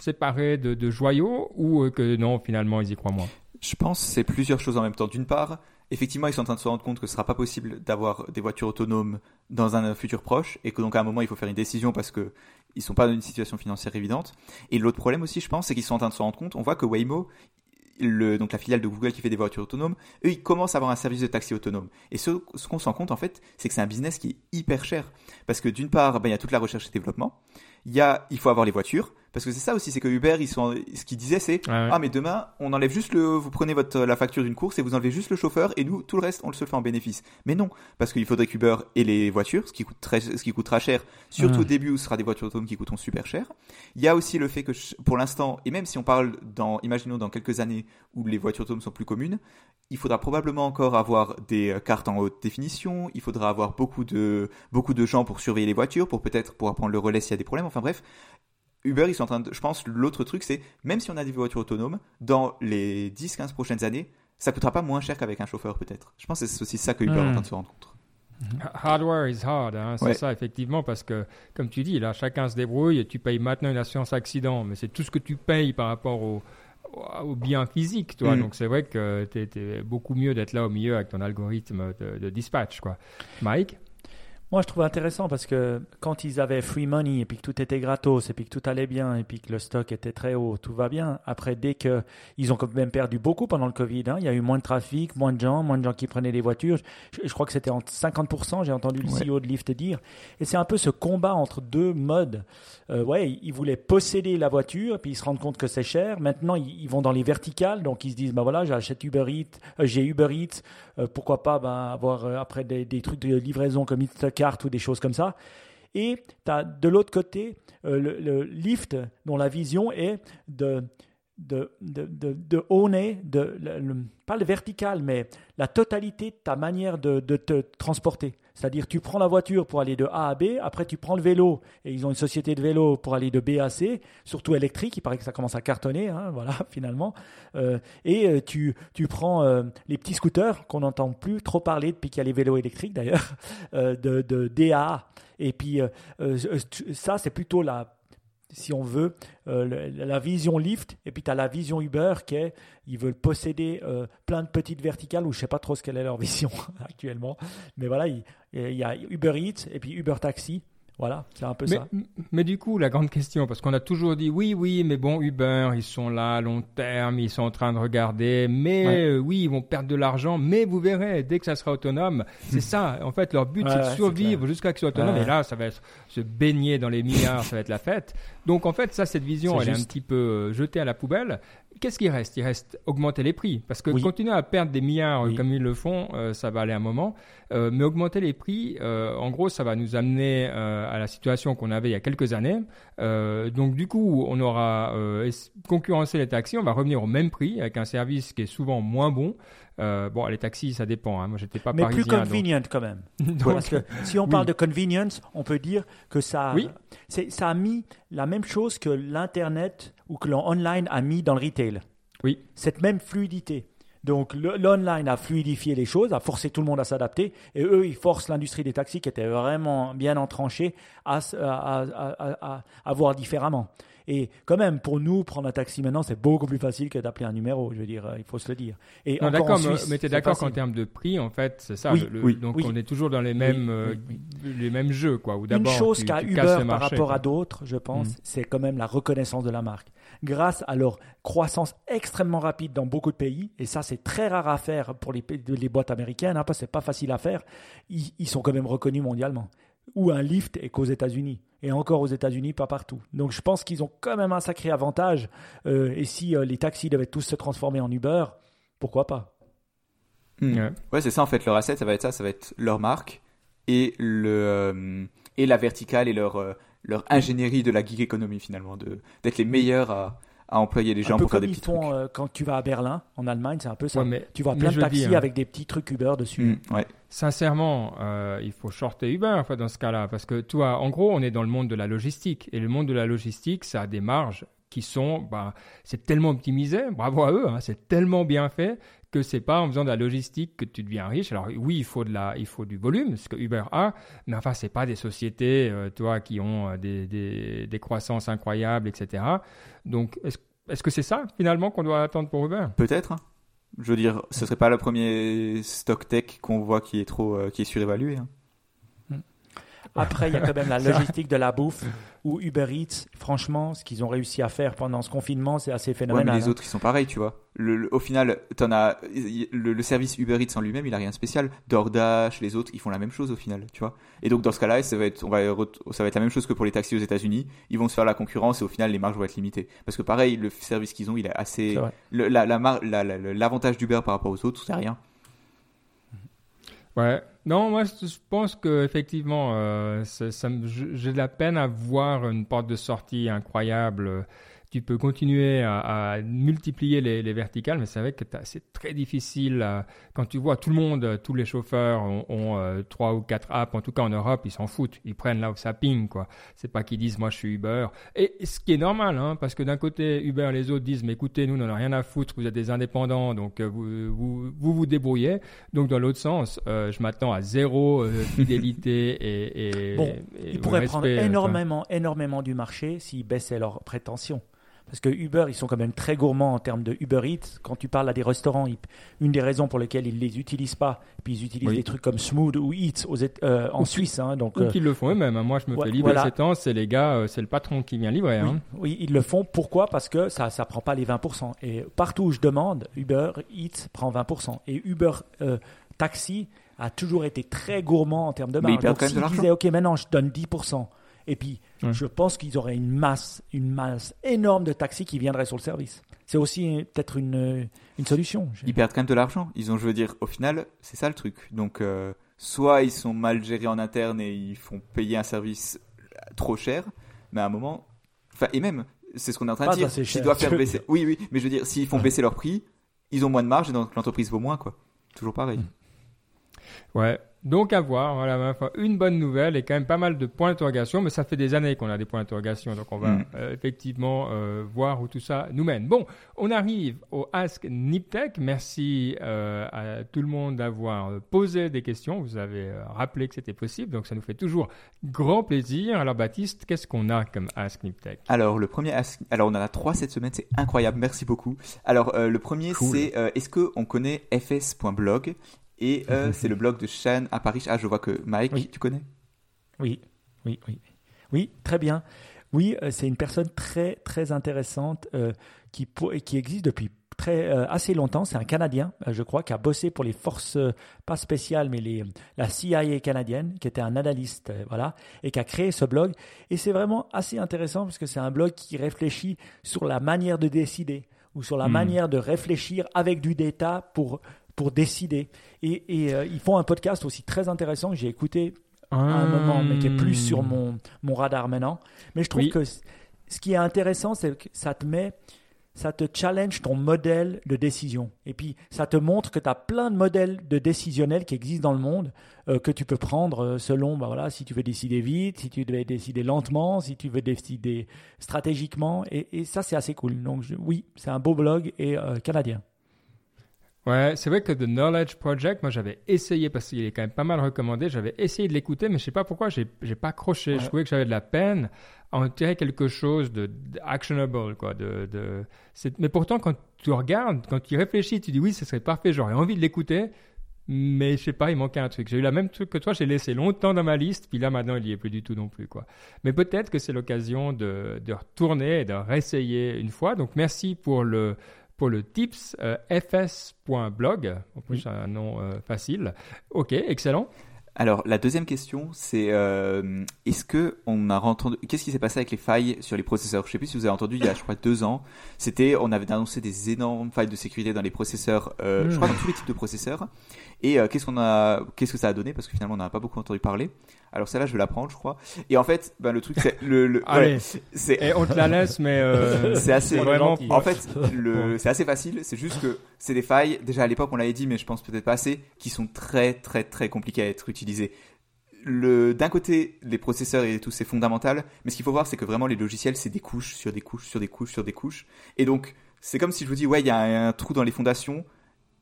A: séparer de, de joyaux ou euh, que non, finalement ils y croient moins?
C: Je pense que c'est plusieurs choses en même temps. D'une part, effectivement, ils sont en train de se rendre compte que ce sera pas possible d'avoir des voitures autonomes dans un futur proche et que donc à un moment il faut faire une décision parce que ils sont pas dans une situation financière évidente. Et l'autre problème aussi, je pense, c'est qu'ils sont en train de se rendre compte. On voit que Waymo, le, donc la filiale de Google qui fait des voitures autonomes, eux ils commencent à avoir un service de taxi autonome. Et ce, qu'on se rend compte en fait, c'est que c'est un business qui est hyper cher parce que d'une part, ben, il y a toute la recherche et développement. Il y a, il faut avoir les voitures parce que c'est ça aussi, c'est que Uber, ils sont, ce qu'ils disaient, c'est
A: ouais.
C: ah mais demain on enlève juste le vous prenez votre la facture d'une course et vous enlevez juste le chauffeur et nous tout le reste on le se fait en bénéfice mais non parce qu'il faudrait qu'Uber ait les voitures ce qui coûte très ce qui coûtera cher surtout
B: Mm.
C: au début où ce sera des voitures autonomes qui coûteront super cher il y a aussi le fait que pour l'instant et même si on parle dans imaginons dans quelques années où les voitures autonomes sont plus communes il faudra probablement encore avoir des euh, cartes en haute définition il faudra avoir beaucoup de beaucoup de gens pour surveiller les voitures pour peut-être pouvoir prendre le relais s'il y a des problèmes enfin bref Uber, ils sont en train de. Je pense l'autre truc, c'est même si on a des voitures autonomes, dans les 10-15 prochaines années, ça coûtera pas moins cher qu'avec un chauffeur, peut-être. Je pense que c'est aussi ça que Uber est en
B: Hmm.
C: train de se rendre compte.
A: Hardware is hard, hein, c'est
C: Ouais.
A: ça effectivement, parce que comme tu dis, là, chacun se débrouille et tu payes maintenant une assurance accident, mais c'est tout ce que tu payes par rapport au, au bien physique, toi.
C: Mm.
A: Donc c'est vrai que t'es beaucoup mieux d'être là au milieu avec ton algorithme de, de dispatch, quoi. Mike?
B: Moi, je trouve intéressant parce que quand ils avaient free money et puis que tout était gratos et puis que tout allait bien et puis que le stock était très haut, tout va bien. Après, dès que ils ont quand même perdu beaucoup pendant le Covid, hein, il y a eu moins de trafic, moins de gens, moins de gens qui prenaient des voitures. Je, je crois que c'était en 50%, j'ai entendu le
C: Ouais.
B: CEO de Lyft dire. Et c'est un peu ce combat entre deux modes. Euh, ouais, ils voulaient posséder la voiture, puis ils se rendent compte que c'est cher. Maintenant, ils, ils vont dans les verticales, donc ils se disent, bah voilà, j'achète Uber Eats, euh, j'ai Uber Eats, euh, pourquoi pas ben, avoir après des, des trucs de livraison comme Instacart ou des choses comme ça. Et tu as de l'autre côté euh, le, Lyft dont la vision est de de, de, de, de de, pas le vertical, mais la totalité de ta manière de, de te transporter. C'est-à-dire, tu prends la voiture pour aller de A à B, après tu prends le vélo, et ils ont une société de vélo pour aller de B à C, surtout électrique, il paraît que ça commence à cartonner, hein, voilà, finalement. Euh, et euh, tu, tu prends euh, les petits scooters, qu'on n'entend plus trop parler depuis qu'il y a les vélos électriques d'ailleurs, euh, de, de D à A. Et puis, ça, c'est plutôt la si on veut, euh, la vision Lyft, et puis tu as la vision Uber qui est, ils veulent posséder euh, plein de petites verticales, ou je sais pas trop ce qu'elle est leur vision actuellement, mais voilà, il, il y a Uber Eats et puis Uber Taxi, voilà, c'est un peu
A: Mais,
B: ça.
A: mais du coup, la grande question, parce qu'on a toujours dit oui, oui, mais bon, Uber, ils sont là à long terme, ils sont en train de regarder, mais
B: Ouais.
A: euh, oui, ils vont perdre de l'argent, mais vous verrez, dès que ça sera autonome, c'est ça. En fait, leur but,
B: Ouais,
A: c'est de survivre jusqu'à ce que ce soit autonome.
B: Ouais.
A: Et là, ça va être se baigner dans les milliards, ça va être la fête. Donc, en fait, ça, cette vision, elle est un petit peu euh, jetée à la poubelle. Qu'est-ce qui reste? Il reste augmenter les prix. Parce que
B: Oui.
A: continuer à perdre des milliards
B: Oui.
A: comme ils le font, euh, ça va aller un moment. Euh, mais augmenter les prix, euh, en gros, ça va nous amener à la situation qu'on avait il y a quelques années. Donc, du coup, on aura concurrencé les taxis, on va revenir au même prix avec un service qui est souvent moins bon. Euh, bon, les taxis, ça dépend. Hein. Moi, j'étais pas
B: Mais
A: parisien.
B: plus convenient quand même.
A: donc-
B: Parce que si on
A: oui.
B: parle de convenience, on peut dire que ça,
A: Oui.
B: ça a mis la même chose que l'Internet ou que l'online a mis dans le retail.
A: Oui.
B: Cette même fluidité. Donc l'online a fluidifié les choses, a forcé tout le monde à s'adapter, et eux, ils forcent l'industrie des taxis qui était vraiment bien entranchée à, à, voir différemment. Et quand même, pour nous, prendre un taxi maintenant, c'est beaucoup plus facile que d'appeler un numéro, je veux dire, euh, il faut se le dire. Et
A: Non, d'accord, mais, tu es d'accord qu'en termes de prix, en fait, c'est ça.
B: Oui,
A: le- le-
C: oui,
A: donc,
B: oui.
A: on est toujours dans les mêmes, euh, les mêmes jeux, quoi. Où
B: Une chose qu'a Uber par rapport
A: quoi.
B: à d'autres, je pense,
A: Mm.
B: c'est quand même la reconnaissance de la marque. Grâce à leur croissance extrêmement rapide dans beaucoup de pays, et ça c'est très rare à faire pour les, boîtes américaines, hein, parce que c'est pas facile à faire, ils, ils sont quand même reconnus mondialement. Ou un lift est qu'aux États-Unis. Et encore aux États-Unis, pas partout. Donc je pense qu'ils ont quand même un sacré avantage. Euh, et si euh, les taxis devaient tous se transformer en Uber, pourquoi pas?
C: Hmm.
A: Ouais.
C: Ouais, c'est ça en fait. Leur asset, ça va être ça. Ça va être leur marque et le euh, et la verticale et leur euh, leur ingénierie de la gig economy finalement, de d'être les meilleurs à, à employer les gens
B: Un peu
C: pour faire des
B: ils
C: petits trucs.
B: euh, quand tu vas à Berlin, en Allemagne, c'est un peu ça.
A: Ouais, mais,
B: tu vois plein de taxis
A: dire,
B: avec des petits trucs Uber dessus.
C: Ouais.
A: Sincèrement, euh, il faut shorter Uber en fait, dans ce cas-là. Parce que, toi, en gros, on est dans le monde de la logistique. Et le monde de la logistique, ça a des marges qui sont. Bah, c'est tellement optimisé, bravo à eux, hein, c'est tellement bien fait que c'est pas en faisant de la logistique que tu deviens riche. Alors oui, il faut de la, il faut du volume, ce que Uber a, mais enfin c'est pas des sociétés, euh, toi, qui ont euh, des, des, croissances incroyables, etc. Donc est-ce que c'est ça finalement qu'on doit attendre pour Uber?
C: Peut-être. Je veux dire, ce serait pas le premier stock tech qu'on voit qui est trop euh, qui est surévalué. hein.
B: Après, il y a quand même la logistique de la bouffe où Uber Eats, franchement, ce qu'ils ont réussi à faire pendant ce confinement, c'est assez
C: Ouais, mais
B: phénoménal.
C: les
B: hein.
C: autres, ils sont pareils, tu vois. Le, le- au final, t'en as le, le service Uber Eats en lui-même, il a rien de spécial. DoorDash, les autres, ils font la même chose au final, tu vois. Et donc dans ce cas-là, ça va être, on va, ret- ça va être la même chose que pour les taxis aux États-Unis. Ils vont se faire la concurrence et au final, les marges vont être limitées. Parce que pareil, le service qu'ils ont, il est assez. Le- la- la la- la- L'avantage d'Uber par rapport aux autres, c'est rien.
A: Ouais. Non, moi je pense que effectivement, euh, j'ai de la peine à voir une porte de sortie incroyable. Tu peux continuer à, à multiplier les, les verticales, mais c'est vrai que c'est très difficile. à- quand tu vois tout le monde, tous les chauffeurs ont, euh, trois ou quatre apps, en tout cas en Europe, ils s'en foutent. Ils prennent là où ça ping, quoi. C'est pas qu'ils disent moi je suis Uber. Et ce qui est normal, hein, parce que d'un côté Uber, les autres disent mais écoutez, nous on n'en a rien à foutre, vous êtes des indépendants, donc euh, vous vous, vous, vous débrouillez. Donc dans l'autre sens, euh, je m'attends à zéro euh, fidélité et, et,
B: Bon,
A: et
B: Ils pourraient
A: respect,
B: prendre
A: euh,
B: énormément, énormément du marché s'ils baissaient leurs prétentions. Parce que Uber, ils sont quand même très gourmands en termes de Uber Eats. Quand tu parles à des restaurants, ils- une des raisons pour lesquelles ils les utilisent pas, puis ils utilisent
A: Oui.
B: des trucs comme Smooth ou Eats aux, euh, en
A: Ou-
B: Suisse. hein, donc,
A: Ou
B: euh,
A: qu'ils le font eux-mêmes. hein. Moi, je me
B: Ouais,
A: fais livrer
B: voilà.
A: ces temps, c'est les gars, euh, c'est le patron qui vient livrer.
B: Oui,
A: Hein.
B: oui, ils le font. Pourquoi? Parce que ça ne prend pas les 20%. Et partout où je demande, Uber Eats prend 20%. Et Uber euh, Taxi a toujours été très gourmand en termes de
C: Mais ils
B: marge.
C: perdent
B: Donc
C: quand même de
B: s'ils
C: l'argent.
B: disaient, OK, maintenant je donne 10%, et puis
A: Ouais.
B: je pense qu'ils auraient une masse, une masse énorme de taxis qui viendraient sur le service. C'est aussi euh, peut-être une, une solution.
C: Ils perdent quand même de l'argent. Ils ont, je veux dire, au final, c'est ça le truc. Donc, euh, soit ils sont mal gérés en interne et ils font payer un service trop cher, mais à un moment, enfin, et même, c'est ce qu'on est en train
B: Pas
C: de dire.
B: assez
C: S'ils
B: cher,
C: doivent faire
B: veux
C: baisser, oui, oui, mais je veux dire, s'ils font baisser leur prix, ils ont moins de marge et donc l'entreprise vaut moins, quoi. Toujours pareil.
A: Ouais. Donc à voir, voilà, une bonne nouvelle et quand même pas mal de points d'interrogation, mais ça fait des années qu'on a des points d'interrogation, donc on va
C: Mm.
A: euh, effectivement euh, voir où tout ça nous mène. Bon, on arrive au Ask Niptech. Merci euh, à tout le monde d'avoir posé des questions. Vous avez rappelé que c'était possible, donc ça nous fait toujours grand plaisir. Alors Baptiste, qu'est-ce qu'on a comme Ask Niptech?
C: Alors le premier, ask- alors on en a trois cette semaine, c'est incroyable, merci beaucoup. Alors le premier
A: Cool.
C: c'est est-ce que on connaît fs.blog et euh, c'est le blog de Shane à Paris. Ah je vois que Mike,
B: Oui.
C: tu connais?
B: Oui, oui, oui. Oui, très bien. Oui, euh, c'est une personne très, très intéressante euh, qui, qui existe depuis très, assez longtemps. C'est un Canadien, je crois, qui a bossé pour les forces, pas spéciales, mais les, la CIA canadienne, qui était un analyste, voilà, et qui a créé ce blog. Et c'est vraiment assez intéressant parce que c'est un blog qui réfléchit sur la manière de décider ou sur la
A: Hmm.
B: manière de réfléchir avec du data pour, pour décider. Et, et, euh, ils font un podcast aussi très intéressant que j'ai écouté à un moment, mais qui est plus sur mon, mon radar maintenant. Mais je trouve
A: Oui.
B: que ce qui est intéressant, c'est que ça te met, ça te challenge ton modèle de décision. Et puis, ça te montre que tu as plein de modèles de décisionnels qui existent dans le monde, euh, que tu peux prendre euh, selon, bah voilà, si tu veux décider vite, si tu veux décider lentement, si tu veux décider stratégiquement. Et, et ça, c'est assez cool. Donc, je- oui, c'est un beau blog et euh, canadien.
A: Ouais, c'est vrai que The Knowledge Project, moi j'avais essayé parce qu'il est quand même pas mal recommandé. J'avais essayé de l'écouter, mais je sais pas pourquoi j'ai pas accroché.
B: Ouais.
A: Je trouvais que j'avais de la peine à en tirer quelque chose de, de actionable, quoi. De, Mais pourtant, quand tu regardes, quand tu réfléchis, tu dis oui, ce serait parfait. J'aurais envie de l'écouter, mais je sais pas, il manquait un truc. J'ai eu la même truc que toi. J'ai laissé longtemps dans ma liste, puis là maintenant il y est plus du tout non plus, quoi. Mais peut-être que c'est l'occasion de, de retourner et de réessayer une fois. Donc merci pour le pour le tips euh, fs.blog. En plus,
B: Oui.
A: un nom euh, facile. Ok, excellent.
C: Alors la deuxième question c'est euh, est-ce que on a entendu qu'est-ce qui s'est passé avec les failles sur les processeurs? Je sais plus si vous avez entendu il y a je crois deux ans, c'était on avait annoncé des énormes failles de sécurité dans les processeurs, euh,
A: Mm.
C: je crois dans tous les types de processeurs. Et euh, qu'est-ce qu'on a qu'est-ce que ça a donné? Parce que finalement on n'a pas beaucoup entendu parler. Alors celle-là je vais la prendre je crois. Et en fait ben, le truc c'est le, ouais, c'est
A: Et on te la laisse, mais euh,
C: c'est assez
A: vraiment.
C: en fait, le, c'est assez facile. C'est juste que c'est des failles. Déjà à l'époque, on l'avait dit, mais je pense peut-être pas assez, qui sont très, très, très compliquées à être utilisées. Le, d'un côté, les processeurs et tout, c'est fondamental. Mais ce qu'il faut voir, c'est que vraiment les logiciels, c'est des couches sur des couches sur des couches sur des couches. Et donc, c'est comme si je vous dis, ouais, il y a un, un trou dans les fondations,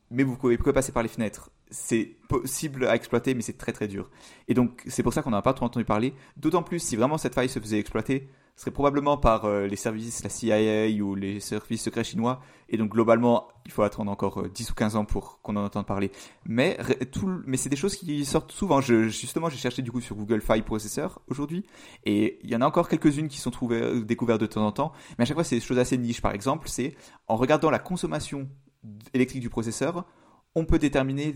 C: mais vous pouvez, vous pouvez passer par les fenêtres. C'est possible à exploiter, mais c'est très, très dur. Et donc, c'est pour ça qu'on n'en a pas trop entendu parler. D'autant plus si vraiment cette faille se faisait exploiter, ce serait probablement par euh, les services, la CIA ou les services secrets chinois. Et donc, globalement, il faut attendre encore euh, 10 ou 15 ans pour qu'on en entende parler. Mais, tout, mais c'est des choses qui sortent souvent. Justement, j'ai cherché du coup sur Google File Processor aujourd'hui. Et il y en a encore quelques-unes qui sont trouvées, euh, découvertes de temps en temps. Mais à chaque fois, c'est des choses assez niches. Par exemple, c'est en regardant la consommation électrique du processeur, on peut déterminer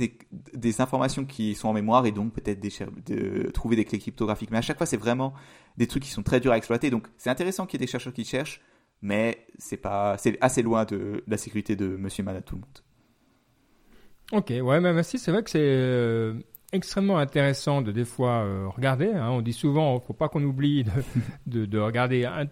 C: des, informations qui sont en mémoire et donc peut-être de trouver des clés cryptographiques. Mais à chaque fois, c'est vraiment des trucs qui sont très durs à exploiter. Donc, c'est intéressant qu'il y ait des chercheurs qui cherchent, mais c'est pas, c'est assez loin de, la sécurité de Monsieur à tout le monde.
A: Ok, ouais, mais merci. C'est vrai que c'est euh, extrêmement intéressant de des fois euh, regarder. hein. On dit souvent, faut pas qu'on oublie de, de, de regarder un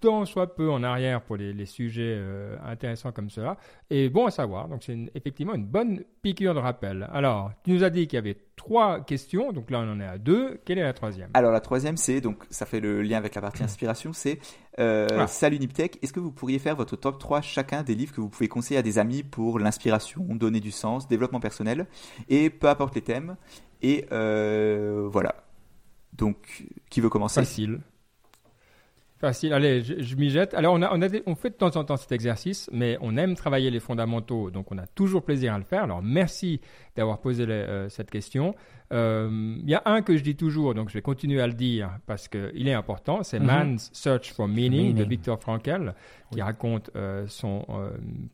A: tant soit peu en arrière pour les, les sujets euh, intéressants comme cela. Et bon à savoir. Donc c'est effectivement une bonne piqûre de rappel. Alors, tu nous as dit qu'il y avait trois questions. Donc là, on en est à deux. Quelle est la troisième?
C: Alors, la troisième, c'est, donc, ça fait le lien avec la partie inspiration, c'est, euh,
A: Ah.
C: salut Niptech, est-ce que vous pourriez faire votre top 3 chacun des livres que vous pouvez conseiller à des amis pour l'inspiration, donner du sens, développement personnel, et peu importe les thèmes, et euh, voilà. Donc, qui veut commencer?
A: Facile. Facile. Allez, je, m'y jette. Alors, on fait de temps en temps cet exercice, mais on aime travailler les fondamentaux, donc on a toujours plaisir à le faire. Alors, merci d'avoir posé les- euh, cette question. Euh, Il y a un que je dis toujours, donc je vais continuer à le dire parce qu'il est important. C'est
B: Mhm.
A: Man's Search for Meaning, de. Viktor Frankl, qui
B: Oui.
A: raconte euh, son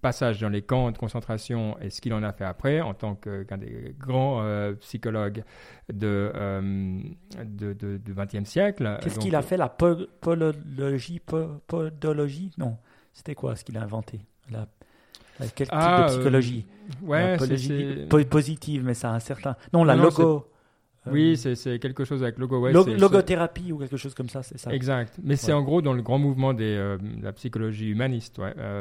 A: passage dans les camps de concentration et ce qu'il en a fait après en tant qu'un des grands psychologues de, de, de- du XXe siècle.
B: Qu'est-ce qu'il a fait La Podologie? Non. C'était quoi ce qu'il a inventé? La, Quel
A: Ah,
B: type de psychologie
A: Ouais, c'est-
B: po- positive, mais ça a un certain. Non, la
A: Non,
B: logo. euh,
A: Oui, c'est quelque chose avec logo. ouais,
B: lo-
A: c'est-
B: logothérapie ou quelque chose comme ça, c'est ça.
A: Exact. Mais c'est en gros dans le grand mouvement de la psychologie humaniste. Ouais. Euh.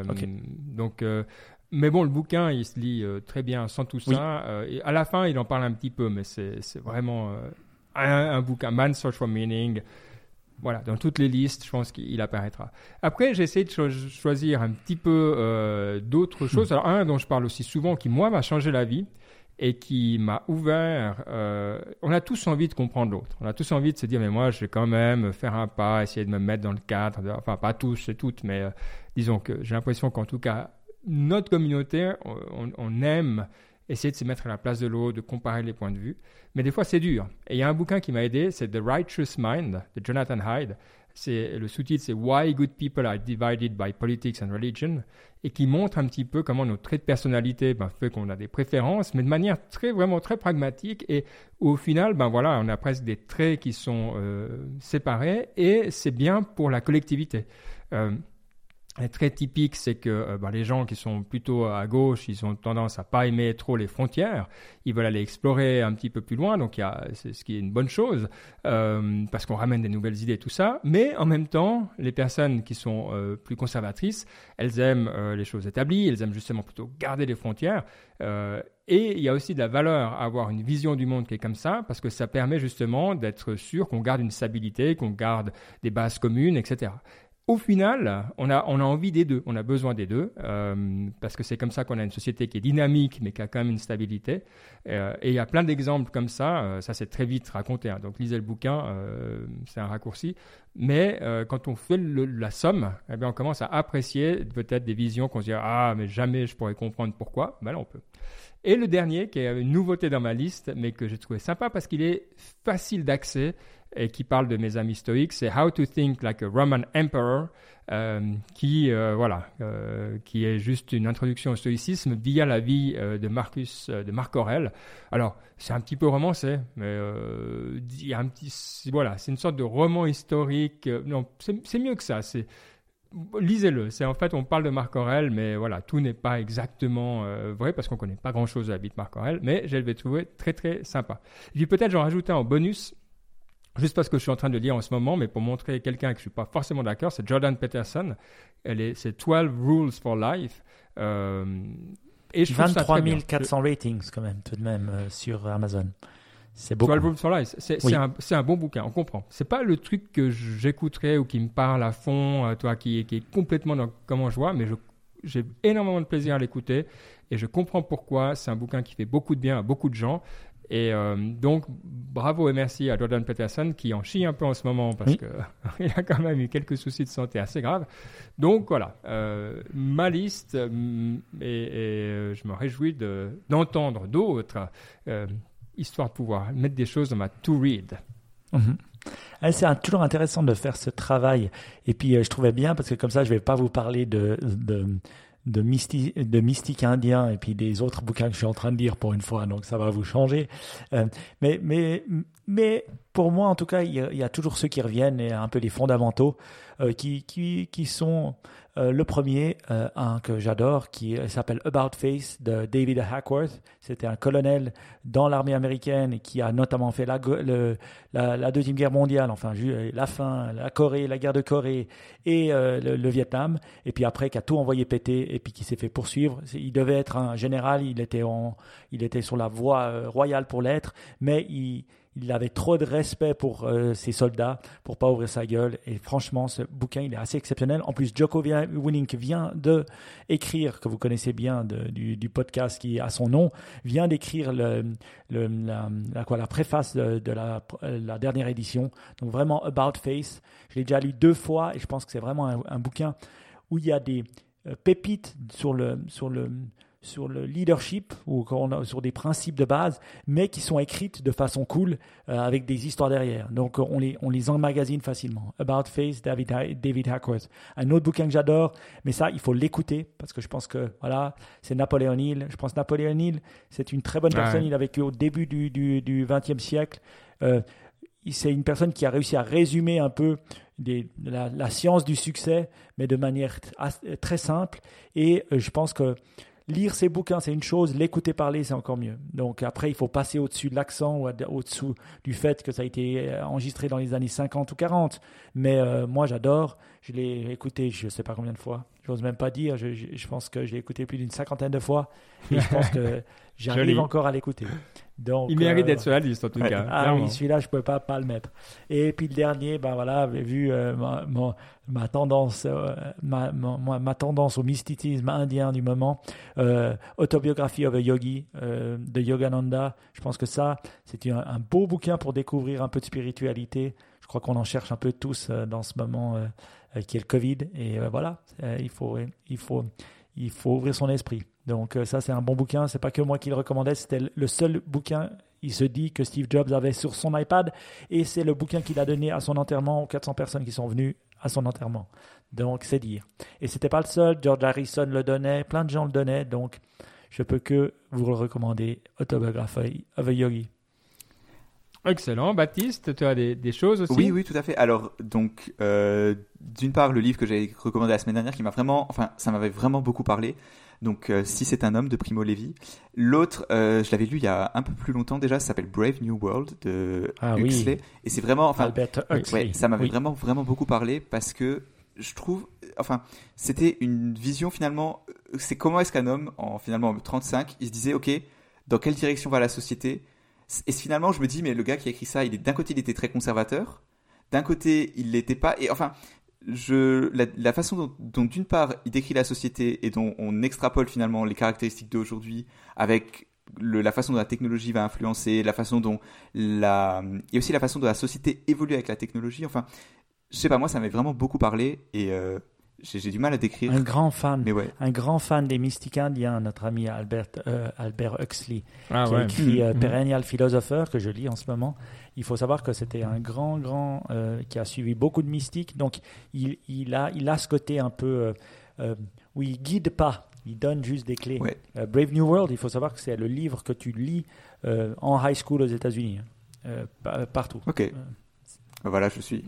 A: Donc, euh, mais bon, le bouquin, il se lit euh, très bien sans tout ça. Euh, et à la fin, il en parle un petit peu, mais c'est vraiment euh, un, un bouquin, Man's Search for Meaning. Voilà, dans toutes les listes, je pense qu'il apparaîtra. Après, j'ai essayé de cho- choisir un petit peu euh, d'autres choses. Alors, un dont je parle aussi souvent, qui, moi, m'a changé la vie et qui m'a ouvert. euh, on a tous envie de comprendre l'autre. On a tous envie de se dire, mais moi, je vais quand même faire un pas, essayer de me mettre dans le cadre. de- enfin, pas tous et toutes, mais euh, disons que j'ai l'impression qu'en tout cas, notre communauté, on, on aime essayer de se mettre à la place de l'autre, de comparer les points de vue. Mais des fois, c'est dur. Et il y a un bouquin qui m'a aidé, c'est The Righteous Mind de Jonathan Hyde. C'est le sous-titre, c'est Why Good People Are Divided by Politics and Religion, et qui montre un petit peu comment notre trait de personnalité ben, fait qu'on a des préférences, mais de manière très vraiment très pragmatique. Et au final, ben voilà, on a presque des traits qui sont euh, séparés, et c'est bien pour la collectivité. Euh, est très typique, c'est que euh, bah, les gens qui sont plutôt à gauche, ils ont tendance à pas aimer trop les frontières. Ils veulent aller explorer un petit peu plus loin, donc c'est ce qui est une bonne chose euh, parce qu'on ramène des nouvelles idées, tout ça. Mais en même temps, les personnes qui sont euh, plus conservatrices, elles aiment euh, les choses établies, elles aiment justement plutôt garder les frontières. Euh, et il y a aussi de la valeur à avoir une vision du monde qui est comme ça, parce que ça permet justement d'être sûr qu'on garde une stabilité, qu'on garde des bases communes, etc. Au final, on a, on a envie des deux, on a besoin des deux, euh, parce que c'est comme ça qu'on a une société qui est dynamique, mais qui a quand même une stabilité. Euh, et il y a plein d'exemples comme ça, euh, ça c'est très vite raconté, hein. donc lisez le bouquin, c'est un raccourci. Mais quand on fait la somme, eh bien, on commence à apprécier peut-être des visions qu'on se dit Ah, mais jamais je pourrais comprendre pourquoi. Ben on peut. Et le dernier, qui est une nouveauté dans ma liste, mais que j'ai trouvé sympa parce qu'il est facile d'accès et qui parle de mes amis stoïques, c'est How to Think Like a Roman Emperor, euh, qui euh, voilà, euh, qui est juste une introduction au stoïcisme via la vie de Marcus, de Marc Aurèle. Alors c'est un petit peu romancé, mais voilà, c'est une sorte de roman historique. non, c'est mieux que ça. Lisez-le. C'est en fait, on parle de Marc Aurèle, mais voilà, tout n'est pas exactement vrai parce qu'on connaît pas grand-chose de la vie de Marc Aurèle. Mais je l'ai trouvé très très sympa. Et puis peut-être j'en rajoute un en bonus, juste parce que je suis en train de lire en ce moment, mais pour montrer quelqu'un que je suis pas forcément d'accord, c'est Jordan Peterson. Elle est, c'est 12 Rules for Life. Euh, et je trouve ça
B: 23
A: très bien.
B: 400 ratings quand même, tout de même, euh, sur Amazon. C'est beaucoup.
A: 12 Rules for Life, c'est
B: Oui.
A: un, bon bouquin, on comprend. C'est pas le truc que j'écouterais ou qui me parle à fond, euh, toi, qui, qui est complètement dans comment je vois, mais j'ai énormément de plaisir à l'écouter et je comprends pourquoi. C'est un bouquin qui fait beaucoup de bien à beaucoup de gens. Et euh, donc, bravo et merci à Jordan Peterson qui en chie un peu en ce moment parce
B: Oui.
A: qu'il a quand même eu quelques soucis de santé assez graves. Donc voilà, euh, ma liste, euh, et, et, euh, je me réjouis de- d'entendre d'autres, euh, histoire de pouvoir mettre des choses dans ma to-read.
B: Mhm. Ah, C'est toujours intéressant de faire ce travail. Et puis, je trouvais bien, parce que comme ça, je vais pas vous parler de, de, de, mysti- de mystique indien et puis des autres bouquins que je suis en train de lire pour une fois. Donc, ça va vous changer. Euh, mais, mais, mais pour moi, en tout cas, il y, a, il y a toujours ceux qui reviennent et un peu les fondamentaux euh, qui, qui, qui sont euh, le premier, euh, un que j'adore, qui euh, s'appelle About Face de David Hackworth. C'était un colonel dans l'armée américaine qui a notamment fait la, Deuxième Guerre mondiale, enfin la fin, la Corée, la guerre de Corée et le, le Vietnam, et puis après qui a tout envoyé péter et puis qui s'est fait poursuivre. Il devait être un général, il était, en, il était sur la voie royale pour l'être, mais il, il avait trop de respect pour euh, ses soldats pour pas ouvrir sa gueule. Et franchement, ce bouquin, il est assez exceptionnel. En plus, Joko Willink vient de écrire, que vous connaissez bien du, du podcast qui a son nom, vient d'écrire le, le- la, quoi, la préface de, la dernière édition. Donc vraiment About Face. Je l'ai déjà lu deux fois et je pense que c'est vraiment un, un bouquin où il y a des euh, pépites sur le, sur le, sur le leadership ou sur des principes de base, mais qui sont écrites de façon cool euh, avec des histoires derrière. Donc on les, on les emmagasine facilement. About Face, David, David Hackworth. Un autre bouquin que j'adore, mais ça, il faut l'écouter parce que je pense que voilà, c'est Napoléon Hill. Je pense que Napoléon Hill, c'est une très bonne personne. Il a vécu au début du, du, du 20e siècle. Euh, c'est une personne qui a réussi à résumer un peu des- la, la science du succès, mais de manière très simple. Et euh, je pense que lire ses bouquins, c'est une chose, l'écouter parler, c'est encore mieux. Donc après, il faut passer au-dessus de l'accent ou au-dessous du fait que ça a été euh, enregistré dans les années 50 ou 40. Mais euh, moi, j'adore. Je l'ai écouté, je ne sais pas combien de fois. Je n'ose même pas dire. Je, je, pense que je l'ai écouté plus d'une cinquantaine de fois. Et je pense que j'arrive encore à l'écouter.
A: Donc, il mérite d'être sur la liste en tout cas.
B: Ah oui, celui-là, je ne pouvais pas, pas le mettre. Et puis le dernier, ben voilà, vu ma, ma, tendance, ma, ma, tendance au mysticisme indien du moment, euh, Autobiography of a Yogi euh, de Yogananda. Je pense que ça, c'est un, beau bouquin pour découvrir un peu de spiritualité. Je crois qu'on en cherche un peu tous euh, dans ce moment qui est le Covid. Et voilà, il, faut, il, faut, il faut ouvrir son esprit. Donc ça, c'est un bon bouquin. C'est pas que moi qui le recommandais, c'était le seul bouquin il se dit que Steve Jobs avait sur son iPad et c'est le bouquin qu'il a donné à son enterrement aux 400 personnes qui sont venues à son enterrement. Donc, c'est dire. Et c'était pas le seul. George Harrison le donnait, plein de gens le donnaient. Donc, je peux que vous le recommander. Autobiography of a Yogi.
A: Excellent. Baptiste, tu as des, choses aussi?
C: Oui, oui, tout à fait. Alors, donc, euh, d'une part, le livre que j'avais recommandé la semaine dernière, qui m'a vraiment, enfin, ça m'avait vraiment beaucoup parlé. Donc, euh, si c'est un homme de Primo Levi. L'autre, euh, je l'avais lu il y a un peu plus longtemps déjà, ça s'appelle Brave New World de ah, Huxley. Et c'est vraiment, enfin, ça m'avait vraiment, vraiment beaucoup parlé parce que je trouve, enfin, c'était une vision finalement. C'est comment est-ce qu'un homme, en finalement 35, il se disait, ok, dans quelle direction va la société? Et finalement, je me dis, mais le gars qui a écrit ça, il est d'un côté, il était très conservateur, d'un côté, il l'était pas. Et enfin, je, la, façon dont, d'une part, il décrit la société et dont on extrapole finalement les caractéristiques d'aujourd'hui avec la façon dont la technologie va influencer, la façon dont la, et aussi la façon dont la société évolue avec la technologie. Enfin, je sais pas, moi, ça m'avait vraiment beaucoup parlé et euh, j'ai du mal à décrire.
B: Un grand fan, mais ouais. un grand fan des mystiques indiens, notre ami Albert, euh, Albert Huxley, ah qui a écrit euh, mm-hmm. Perennial Philosopher, que je lis en ce moment. Il faut savoir que c'était un grand, grand, qui a suivi beaucoup de mystiques. Donc, il, il, a, il a ce côté un peu où il guide pas, il donne juste des clés. Brave New World, il faut savoir que c'est le livre que tu lis en high school aux États-Unis, hein. partout.
C: Ok. Voilà, je suis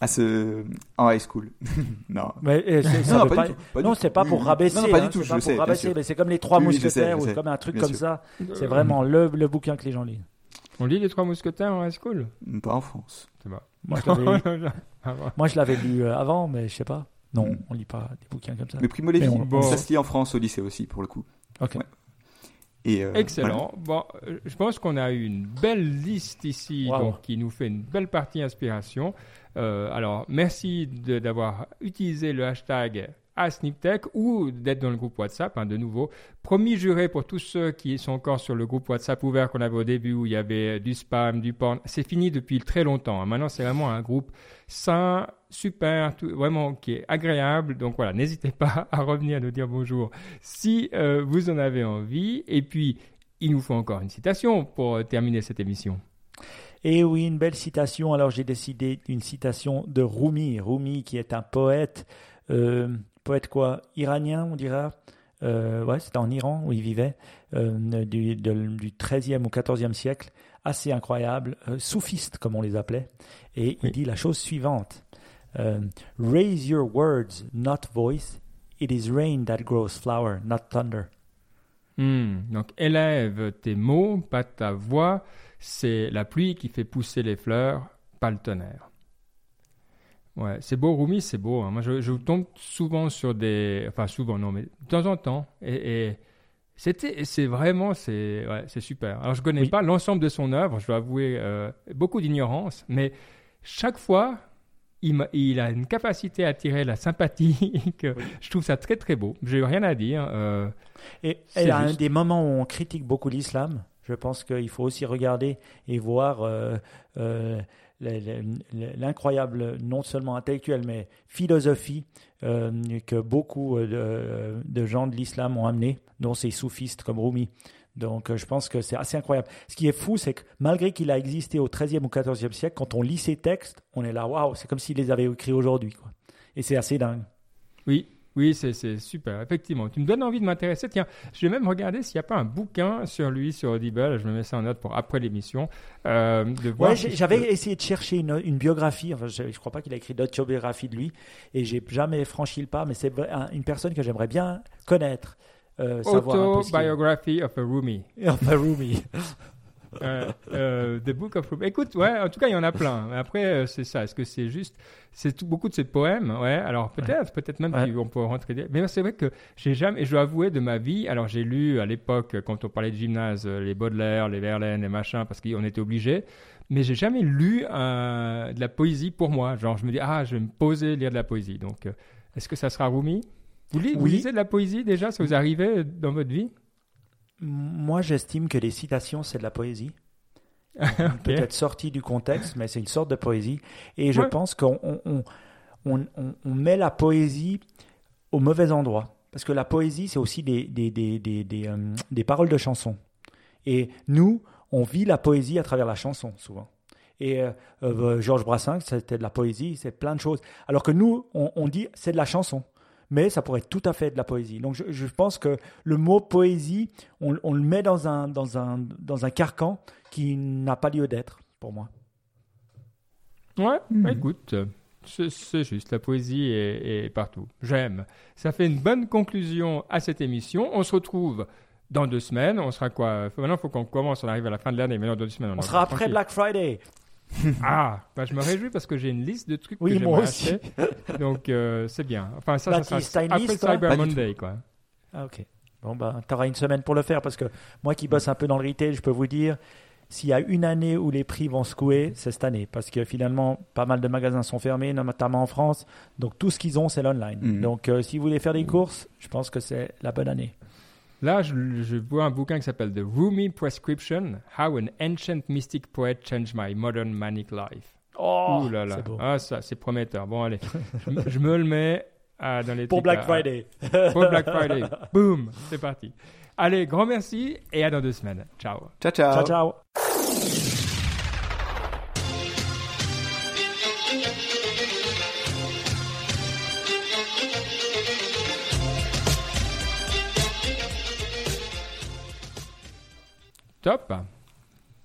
C: à ce en high school. non.
B: Mais euh, non, pas, pas, non, c'est pas pour rabaisser. Non, pas du hein, tout. je sais, rabaisser, mais c'est comme les trois mousquetaires ou comme un truc comme ça. C'est vraiment le, le bouquin que les gens lisent.
A: On lit les trois mousquetaires en high school?
C: Pas en France.
B: Moi, je l'avais lu euh, avant, mais je sais pas. Non, mm. on lit pas des bouquins comme ça.
C: Mais Primo Levi, ça se lit en France au lycée aussi, pour le coup.
B: Ok.
A: Et euh, Excellent. Bon, je pense qu'on a eu une belle liste ici, donc qui nous fait une belle partie inspiration. Euh, alors, merci d'avoir utilisé le hashtag à SnipTech ou d'être dans le groupe WhatsApp, hein, de nouveau. Promis juré pour tous ceux qui sont encore sur le groupe WhatsApp ouvert qu'on avait au début où il y avait du spam, du porn. C'est fini depuis très longtemps. Hein. Maintenant, c'est vraiment un groupe sain, super, vraiment qui est agréable. Donc voilà, n'hésitez pas à revenir nous dire bonjour si euh, vous en avez envie. Et puis, il nous faut encore une citation pour euh, terminer cette émission.
B: Et oui, une belle citation. Alors j'ai décidé d'une citation de Rumi. Rumi qui est un poète, euh, poète quoi? Iranien, on dira? Euh, ouais, c'était en Iran où il vivait, euh, du, du 13e ou 14e siècle, assez incroyable, soufiste comme on les appelait. Et il dit la chose suivante Raise your words, not voice. It is rain that grows flower, not thunder.
A: Hmm, donc élève tes mots, pas ta voix c'est la pluie qui fait pousser les fleurs, pas le tonnerre. Ouais, c'est beau, Rumi, c'est beau. Hein. Moi, je, tombe souvent sur des. Enfin, souvent, non, mais de temps en temps. Et, c'était, c'est vraiment, c'est, ouais, c'est super. Alors, je ne connais pas l'ensemble de son œuvre, je dois avouer euh, beaucoup d'ignorance, mais chaque fois, il, il, a une capacité à attirer la sympathie. que Je trouve ça très, très beau. Je n'ai rien à dire. Euh,
B: et a un des moments où on critique beaucoup l'islam. Je pense qu'il faut aussi regarder et voir euh, euh, l'incroyable, non seulement intellectuel, mais philosophie euh, que beaucoup de, gens de l'islam ont amené, dont ces soufistes comme Rumi. Donc je pense que c'est assez incroyable. Ce qui est fou, c'est que malgré qu'il a existé au XIIIe ou XIVe siècle, quand on lit ses textes, on est là, waouh, c'est comme s'il les avait écrits aujourd'hui. Et c'est assez dingue.
A: Oui, oui, c'est super, effectivement. Tu me donnes envie de m'intéresser. Tiens, je vais même regarder s'il n'y a pas un bouquin sur lui, sur Audible. Je me mets ça en note pour après l'émission.
B: Euh, j'avais essayé de chercher une, biographie. Enfin, je ne crois pas qu'il a écrit d'autres biographies de lui. Et j'ai jamais franchi le pas, mais c'est une personne que j'aimerais bien connaître. euh,
A: Autobiography of a Roomie.
B: Enfin, Rumi.
A: Euh, euh, The Book of. Écoute, ouais, en tout cas, il y en a plein. Après, euh, c'est ça. Est-ce que c'est juste. C'est beaucoup de ces poèmes, ouais. Alors peut-être, peut-être même
B: Ouais.
A: qu'on peut rentrer. Mais c'est vrai que j'ai jamais. Et je dois avouer de ma vie. Alors j'ai lu à l'époque, quand on parlait de gymnase, euh, les Baudelaire, les Verlaine, les machins, parce qu'on était obligé. Mais j'ai jamais lu euh, de la poésie pour moi. Genre, je me dis, ah, je vais me poser, lire de la poésie. Donc, euh, est-ce que ça sera Rumi? Vous, li- vous lisez de la poésie déjà? Ça vous arrivait dans votre vie?
B: Moi, j'estime que les citations, c'est de la poésie. Peut-être sorti du contexte, mais c'est une sorte de poésie. Et je pense qu'on on, on, on- on- on met la poésie au mauvais endroit. Parce que la poésie, c'est aussi des, des, des, des, des, euh, des paroles de chansons. Et nous, on vit la poésie à travers la chanson, souvent. Et euh, euh, Georges Brassens, c'était de la poésie, c'est plein de choses. Alors que nous, on, on dit c'est de la chanson. Mais ça pourrait être tout à fait de la poésie. Donc je, je pense que le mot poésie, on, on le met dans un, dans, un, dans un carcan qui n'a pas lieu d'être, pour moi.
A: Ouais,
B: Mhm.
A: bah écoute, euh, c'est juste, la poésie est, est partout. J'aime. Ça fait une bonne conclusion à cette émission. On se retrouve dans deux semaines. On sera quoi? Maintenant, il faut qu'on commence. On arrive à la fin de l'année, mais dans deux semaines, on,
B: On sera après
A: tranquille.
B: Black Friday.
A: Ah, bah, je me réjouis parce que j'ai une liste de trucs
B: Oui,
A: que
B: moi
A: j'aimerais
B: aussi.
A: acheter. Donc, euh, c'est bien. Enfin, ça, ça sera après
B: liste,
A: Cyber Monday, quoi.
B: Ah, ok. Bon, bah, t'auras une semaine pour le faire parce que moi qui bosse un peu dans le retail, je peux vous dire, s'il y a une année où les prix vont secouer, c'est cette année. Parce que finalement, pas mal de magasins sont fermés, notamment en France. Donc tout ce qu'ils ont, c'est l'online.
C: Mhm.
B: Donc euh, si vous voulez faire des courses, je pense que c'est la bonne année.
A: Là, je, je vois un bouquin qui s'appelle The Rumi Prescription How an Ancient Mystic Poet Changed My Modern Manic Life.
B: Oh,
A: Ouh là là.
B: c'est beau.
A: Ah, ça, c'est prometteur. Bon, allez. je, me- je me le mets ah, dans les
B: Pour
A: trucs
B: Black
A: à-
B: Friday.
A: Pour Black Friday. Boom. C'est parti. Allez, grand merci et à dans deux semaines. Ciao.
C: Ciao, ciao.
B: ciao, ciao.
A: Top.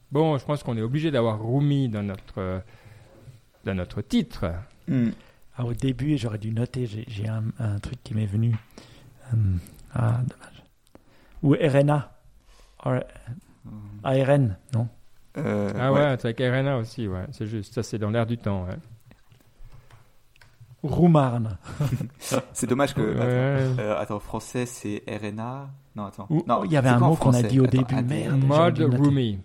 A: Bon, je pense qu'on est obligé d'avoir Rumi dans notre, euh, dans notre titre.
C: Hmm.
B: Ah, au début, j'aurais dû noter, j'ai un, un truc qui m'est venu. Hum, ah, dommage. Ou RNA. R- ARN, non?
C: Euh,
A: Ah ouais, c'est avec RNA aussi, ouais. C'est juste, ça c'est dans l'air du temps. Ouais.
B: Roumarne.
C: C'est dommage que.
A: Ouais.
C: Attends, euh, attends, français, c'est RNA. Non, attends.
B: Ou-
C: non,
B: il y avait un mot qu'on a dit au
C: Attends,
B: début, merde. dû noter.
A: Rumi.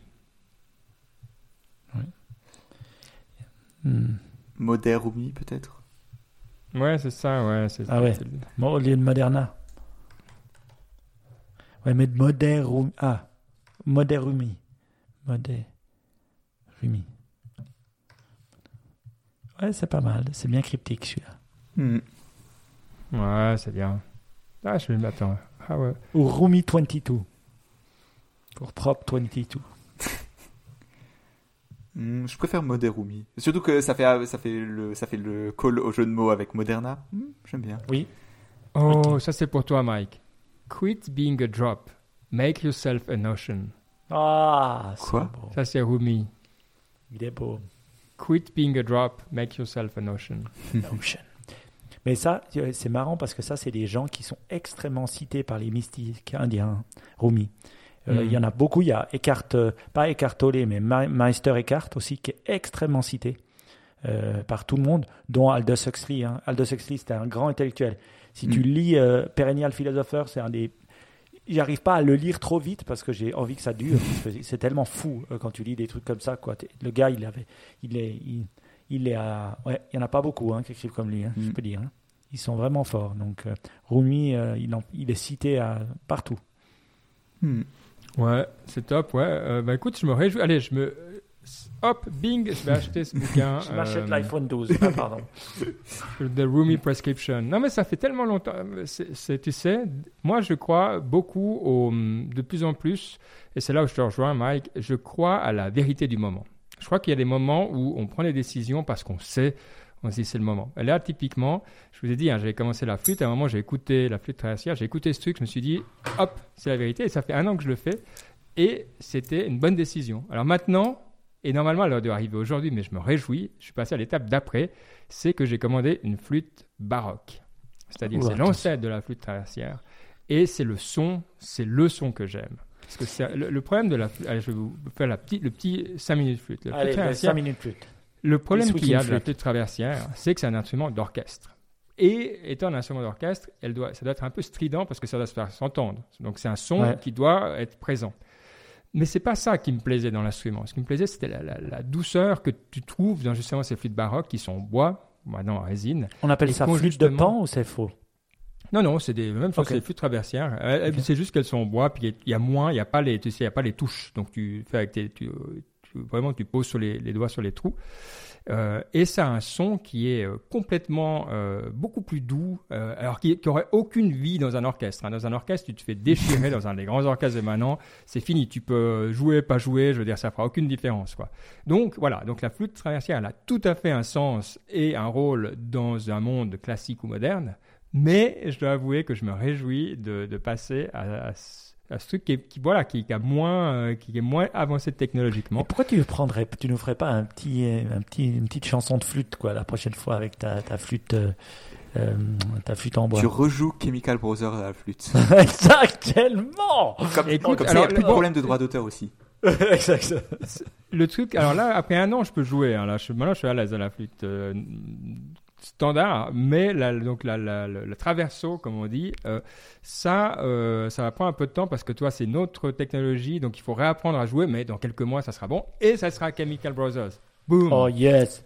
B: Hmm.
C: Moderumi, peut-être?
A: Ouais, c'est ça, ouais. c'est-
B: Ah ouais. Bon, au lieu de Moderna. Ouais, mais de Moderumi. Ah, Moderumi. Moderumi. Ouais, c'est pas mal. C'est bien cryptique celui-là.
C: Hmm.
A: Ouais, c'est bien. Ah, je vais le mettre. en- Ah ouais.
B: Ou Rumi 22. Pour Prop 22.
C: Hmm, je préfère Moderumi. Surtout que ça fait, ça, fait le, ça fait le call au jeu de mots avec Moderna. Hmm, J'aime bien.
B: Oui.
A: Oh, ça c'est pour toi, Mike. Quit being a drop. Make yourself an ocean.
B: Ah, c'est
C: Quoi?
B: beau.
A: Ça c'est Rumi.
B: Il est beau.
A: Quit being a drop. Make yourself an ocean.
B: Ocean. Mais ça, euh, c'est marrant parce que ça, c'est des gens qui sont extrêmement cités par les mystiques indiens, Rumi. Euh. Il y en a beaucoup. Il y a Eckhart, euh, pas Eckhart Tolle, mais Ma- Meister Eckhart aussi, qui est extrêmement cité euh, par tout le monde, dont Aldous Huxley. hein. Aldous Huxley, c'était un grand intellectuel. Si tu
C: Mhm.
B: lis euh, Perennial Philosopher, c'est un des. J'arrive pas à le lire trop vite parce que j'ai envie que ça dure. c'est tellement fou euh, quand tu lis des trucs comme ça. Quoi. Le gars, il avait, il est, il, il est à, ouais, il y en a pas beaucoup hein, qui écrivent comme lui, hein, je
C: Mm.
B: peux dire. hein. Ils sont vraiment forts. Donc euh, Rumi, euh, il, en- il est cité à, partout.
C: Hmm.
A: Ouais, c'est top, ouais. Euh, bah écoute, je me réjouis. Allez, je me. Hop, bing, je vais acheter ce bouquin.
B: Je m'achète
A: euh,
B: l'iPhone 12. Ah, pardon.
A: The Rumi Prescription. Non, mais ça fait tellement longtemps. C'est- tu sais, moi, je crois beaucoup, au, de plus en plus, et c'est là où je te rejoins, Mike, je crois à la vérité du moment. Je crois qu'il y a des moments où on prend des décisions parce qu'on sait, on se dit c'est le moment. Et là, typiquement, je vous ai dit, hein, j'avais commencé la flûte, à un moment, j'ai écouté la flûte traversière, j'ai écouté ce truc, je me suis dit, hop, c'est la vérité, et ça fait un an que je le fais, et c'était une bonne décision. Alors maintenant, et normalement, elle aurait dû arriver aujourd'hui, mais je me réjouis, je suis passé à l'étape d'après, c'est que j'ai commandé une flûte baroque. C'est-à-dire que c'est l'ancêtre de la flûte traversière. Et c'est le son, c'est le son que j'aime. Parce que c'est le, le problème de la flûte. Allez, je vais vous faire la petite, le petit 5 minutes flûte. Le flûte
B: Allez, 5 minutes plus.
A: le problème qu'il y a de la flûte traversière, c'est que c'est un instrument d'orchestre. Et étant un instrument d'orchestre, elle doit, ça doit être un peu strident parce que ça doit se faire s'entendre. Donc c'est un son
B: Ouais.
A: qui doit être présent. Mais c'est pas ça qui me plaisait dans l'instrument. Ce qui me plaisait, c'était la, la- la douceur que tu trouves dans justement ces flûtes baroques qui sont en bois, maintenant en résine.
B: On appelle ça flûte de pan ou c'est faux?
A: Non, non, c'est des même chose, c'est des flûtes traversières. Euh. C'est juste qu'elles sont en bois, puis il y a moins, il y a pas les, tu sais, il y a pas les touches. Donc tu fais avec tes, tu, tu- vraiment tu poses sur les, les doigts sur les trous. Euh, et ça a un son qui est euh, complètement euh, beaucoup plus doux, euh, alors qui, qui aurait aucune vie dans un orchestre. hein. Dans un orchestre, tu te fais déchirer dans un des grands orchestres de maintenant, c'est fini. Tu peux jouer, pas jouer, je veux dire, ça fera aucune différence. Donc voilà, donc la flûte traversière, elle a tout à fait un sens et un rôle dans un monde classique ou moderne. Mais je dois avouer que je me réjouis de, passer à, à à ce truc qui, voilà, qui, qui a moins, euh, qui est moins avancé technologiquement.
B: pourquoi tu prendrais, tu nous ferais pas un petit, un petit, une petite chanson de flûte quoi la prochaine fois avec ta, ta flûte, euh, euh, ta flûte en bois?
C: Tu rejoues Chemical Brothers à la flûte.
B: Exactement.
C: Comme,
A: Écoute,
C: comme ça, il n'y a plus de
A: bon-
C: problème de droit d'auteur aussi.
B: Exactement.
A: Le truc, alors là, après un an, je peux jouer. hein. là, je, maintenant, je suis à l'aise à la flûte euh, standard, mais la, donc la, la, la- le traverso, comme on dit, euh, ça, euh, ça va prendre un peu de temps parce que toi, c'est une autre technologie, donc il faut réapprendre à jouer, mais dans quelques mois, ça sera bon et ça sera Chemical Brothers. Boom.
B: Oh yes.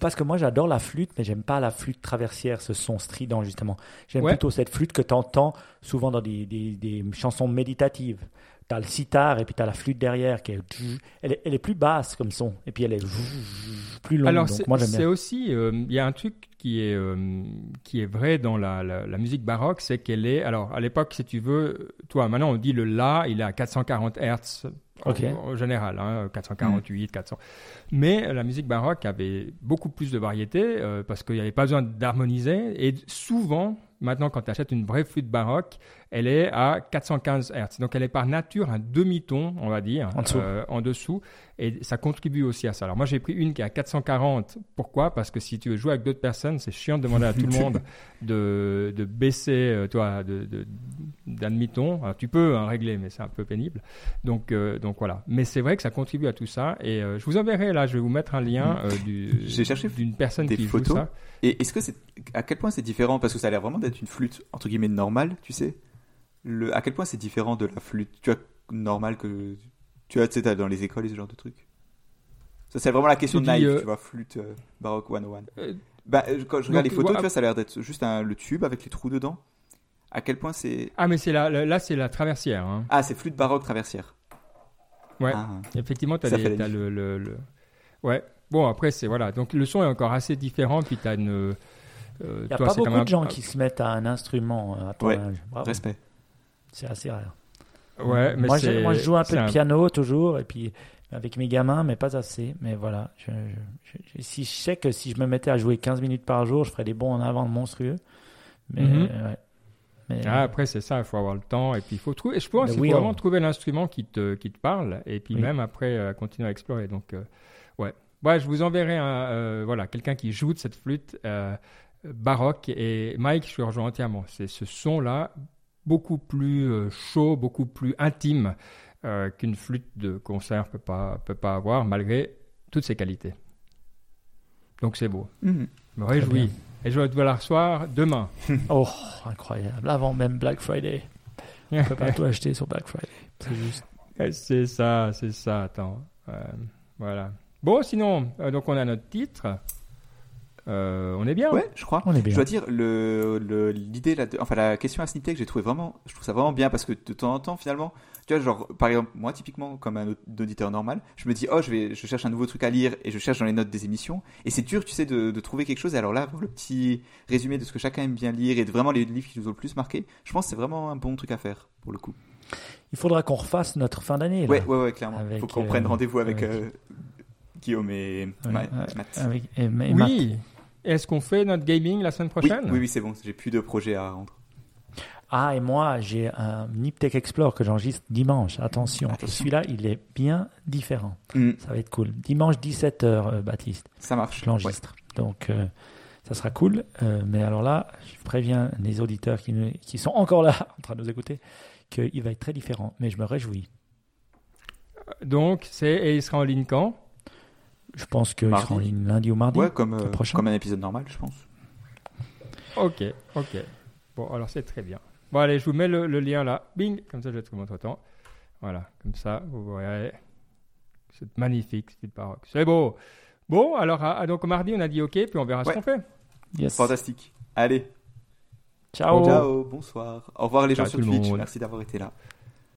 B: Parce que moi j'adore la flûte, mais j'aime pas la flûte traversière, ce son strident justement. J'aime
A: Ouais.
B: plutôt cette flûte que tu entends souvent dans des, des, des chansons méditatives. T'as le sitar et puis t'as la flûte derrière qui est, elle est, elle est plus basse comme son et puis elle est plus longue.
A: Alors,
B: donc
A: c'est aussi, euh, il y a un truc qui est, euh, qui est vrai dans la, la, la musique baroque, c'est qu'elle est, alors à l'époque, si tu veux, toi, maintenant on dit le La, il est à 440 Hertz en, général, hein, 448, 400. Mais la musique baroque avait beaucoup plus de variété euh, parce qu'il n'y avait pas besoin d'harmoniser et souvent, maintenant quand tu achètes une vraie flûte baroque, elle est à 415 Hertz. Donc elle est par nature un demi-ton, on va dire,
B: En dessous.
A: euh, en dessous. Et ça contribue aussi à ça. Alors moi j'ai pris une qui est à 440. Pourquoi? Parce que si tu veux jouer avec d'autres personnes, c'est chiant de demander à tout le monde de, de baisser, euh, toi, de, de- d'un demi-ton. Tu peux hein, régler, mais c'est un peu pénible. Donc, euh, donc voilà. Mais c'est vrai que ça contribue à tout ça. Et euh, je vous enverrai là, je vais vous mettre un lien euh, du,
C: J'ai cherché
A: d'une personne
C: des
A: qui
C: photos.
A: joue ça.
C: Et est-ce que c'est à quel point c'est différent? Parce que ça a l'air vraiment d'être une flûte entre guillemets normale, tu sais? Le à quel point c'est différent de la flûte tu vois normale que tu as tu sais t'as dans les écoles et ce genre de trucs. Ça c'est vraiment la question
A: Tu
C: de naïf,
A: euh,
C: tu vois, flûte euh, baroque 101.
A: Euh,
C: Bah euh, quand je regarde
A: donc,
C: les photos,
A: ouais,
C: tu vois, ça a l'air d'être juste un, le tube avec les trous dedans. À quel point c'est
A: Ah, mais c'est la, la- là, c'est la traversière. hein.
C: Ah, c'est flûte baroque traversière.
A: Ouais.
C: Ah.
A: Effectivement, t'as le, le, le- Ouais. Bon, après, c'est voilà. Donc, le son est encore assez différent. Puis, tu as une. euh,
B: Il n'y a
A: toi,
B: pas beaucoup
A: même
B: de gens
A: un-
B: qui se mettent à un instrument à ton
C: Ouais.
B: âge. Bravo.
C: Respect.
B: C'est assez rare.
A: Ouais, mais
B: moi, je, moi, je joue un peu de piano toujours, et puis avec mes gamins, mais pas assez. Mais voilà, je, si je sais que si je me mettais à jouer 15 minutes par jour, je ferais des bons en avant monstrueux. Mais,
A: Mhm.
B: euh, ouais. Mais,
A: Ah, après, c'est ça, il faut avoir le temps. Et puis, il faut trouver. Je pense
B: Le
A: qu'il faut
B: wheel.
A: vraiment trouver l'instrument qui te, qui te parle. Et puis,
B: Oui.
A: même après, euh, continuer à explorer. Donc, euh, ouais. Ouais, je vous enverrai un, euh, voilà, quelqu'un qui joue de cette flûte baroque. Et Mike, je te rejoins entièrement. C'est ce son-là, beaucoup plus euh, chaud, beaucoup plus intime euh, qu'une flûte de concert peut pas, peut pas avoir, malgré toutes ses qualités. Donc, c'est beau.
C: Mhm.
A: Je me réjouis. Et je dois la recevoir demain.
B: Oh, incroyable. Avant même Black Friday. On peut pas tout acheter sur Black Friday. C'est juste.
A: Ouais, C'est ça, c'est ça. Attends. Euh, voilà. Bon, sinon, euh, donc on a notre titre. Euh, on est bien.
C: Ouais, je crois.
B: On est
C: Je
B: bien.
C: dois dire, le, le- l'idée, là, enfin la question à Sniptech, j'ai trouvé vraiment, je trouve ça vraiment bien parce que de temps en temps, finalement, tu vois, genre, par exemple, moi, typiquement, comme un aud- auditeur normal, je me dis, oh, je vais, je cherche un nouveau truc à lire et je cherche dans les notes des émissions. Et c'est dur, tu sais, de, de trouver quelque chose. Et alors là, avoir le petit résumé de ce que chacun aime bien lire et de vraiment les livres qui nous ont le plus marqué, je pense que c'est vraiment un bon truc à faire, pour le coup.
B: Il faudra qu'on refasse notre fin d'année. là.
C: Ouais, ouais, ouais, clairement.
B: Avec,
C: Faut qu'on
B: euh,
C: prenne rendez-vous avec,
B: avec-
C: euh, Guillaume et
B: Ouais,
C: Ma-
B: ouais,
C: Matt.
B: Avec, et, et Matt.
A: Est-ce qu'on fait notre gaming la semaine prochaine?
C: Oui, oui, c'est bon. J'ai plus de projets à rendre.
B: Ah, et moi, j'ai un Niptech Explore que j'enregistre dimanche. Attention. Celui-là, il est bien différent.
C: Hmm,
B: Ça va être cool. Dimanche 17h, Baptiste.
C: ça marche.
B: Je l'enregistre. Donc, euh, ça sera cool. Euh, mais alors là, je préviens les auditeurs qui, qui sont encore là en train de nous écouter qu'il va être très différent. Mais je me réjouis.
A: Donc, c'est et il sera en ligne quand?
B: Je pense qu'il sera en ligne lundi ou mardi.
C: Ouais, comme, euh,
B: prochain.
C: comme un épisode normal, je pense.
A: Ok, ok. Bon, alors c'est très bien. Bon, allez, je vous mets le, le lien là. Bing Comme ça, je le trouve entre temps. Voilà, comme ça, vous verrez. C'est magnifique, style baroque. C'est beau. Bon, alors, ah, donc mardi, on a dit ok, puis on verra
C: Ouais.
A: ce qu'on fait.
B: Yes.
C: Fantastique. Allez,
B: Ciao.
C: ciao, bonsoir. Au revoir les gens sur Twitch.
A: monde.
C: Merci d'avoir été là.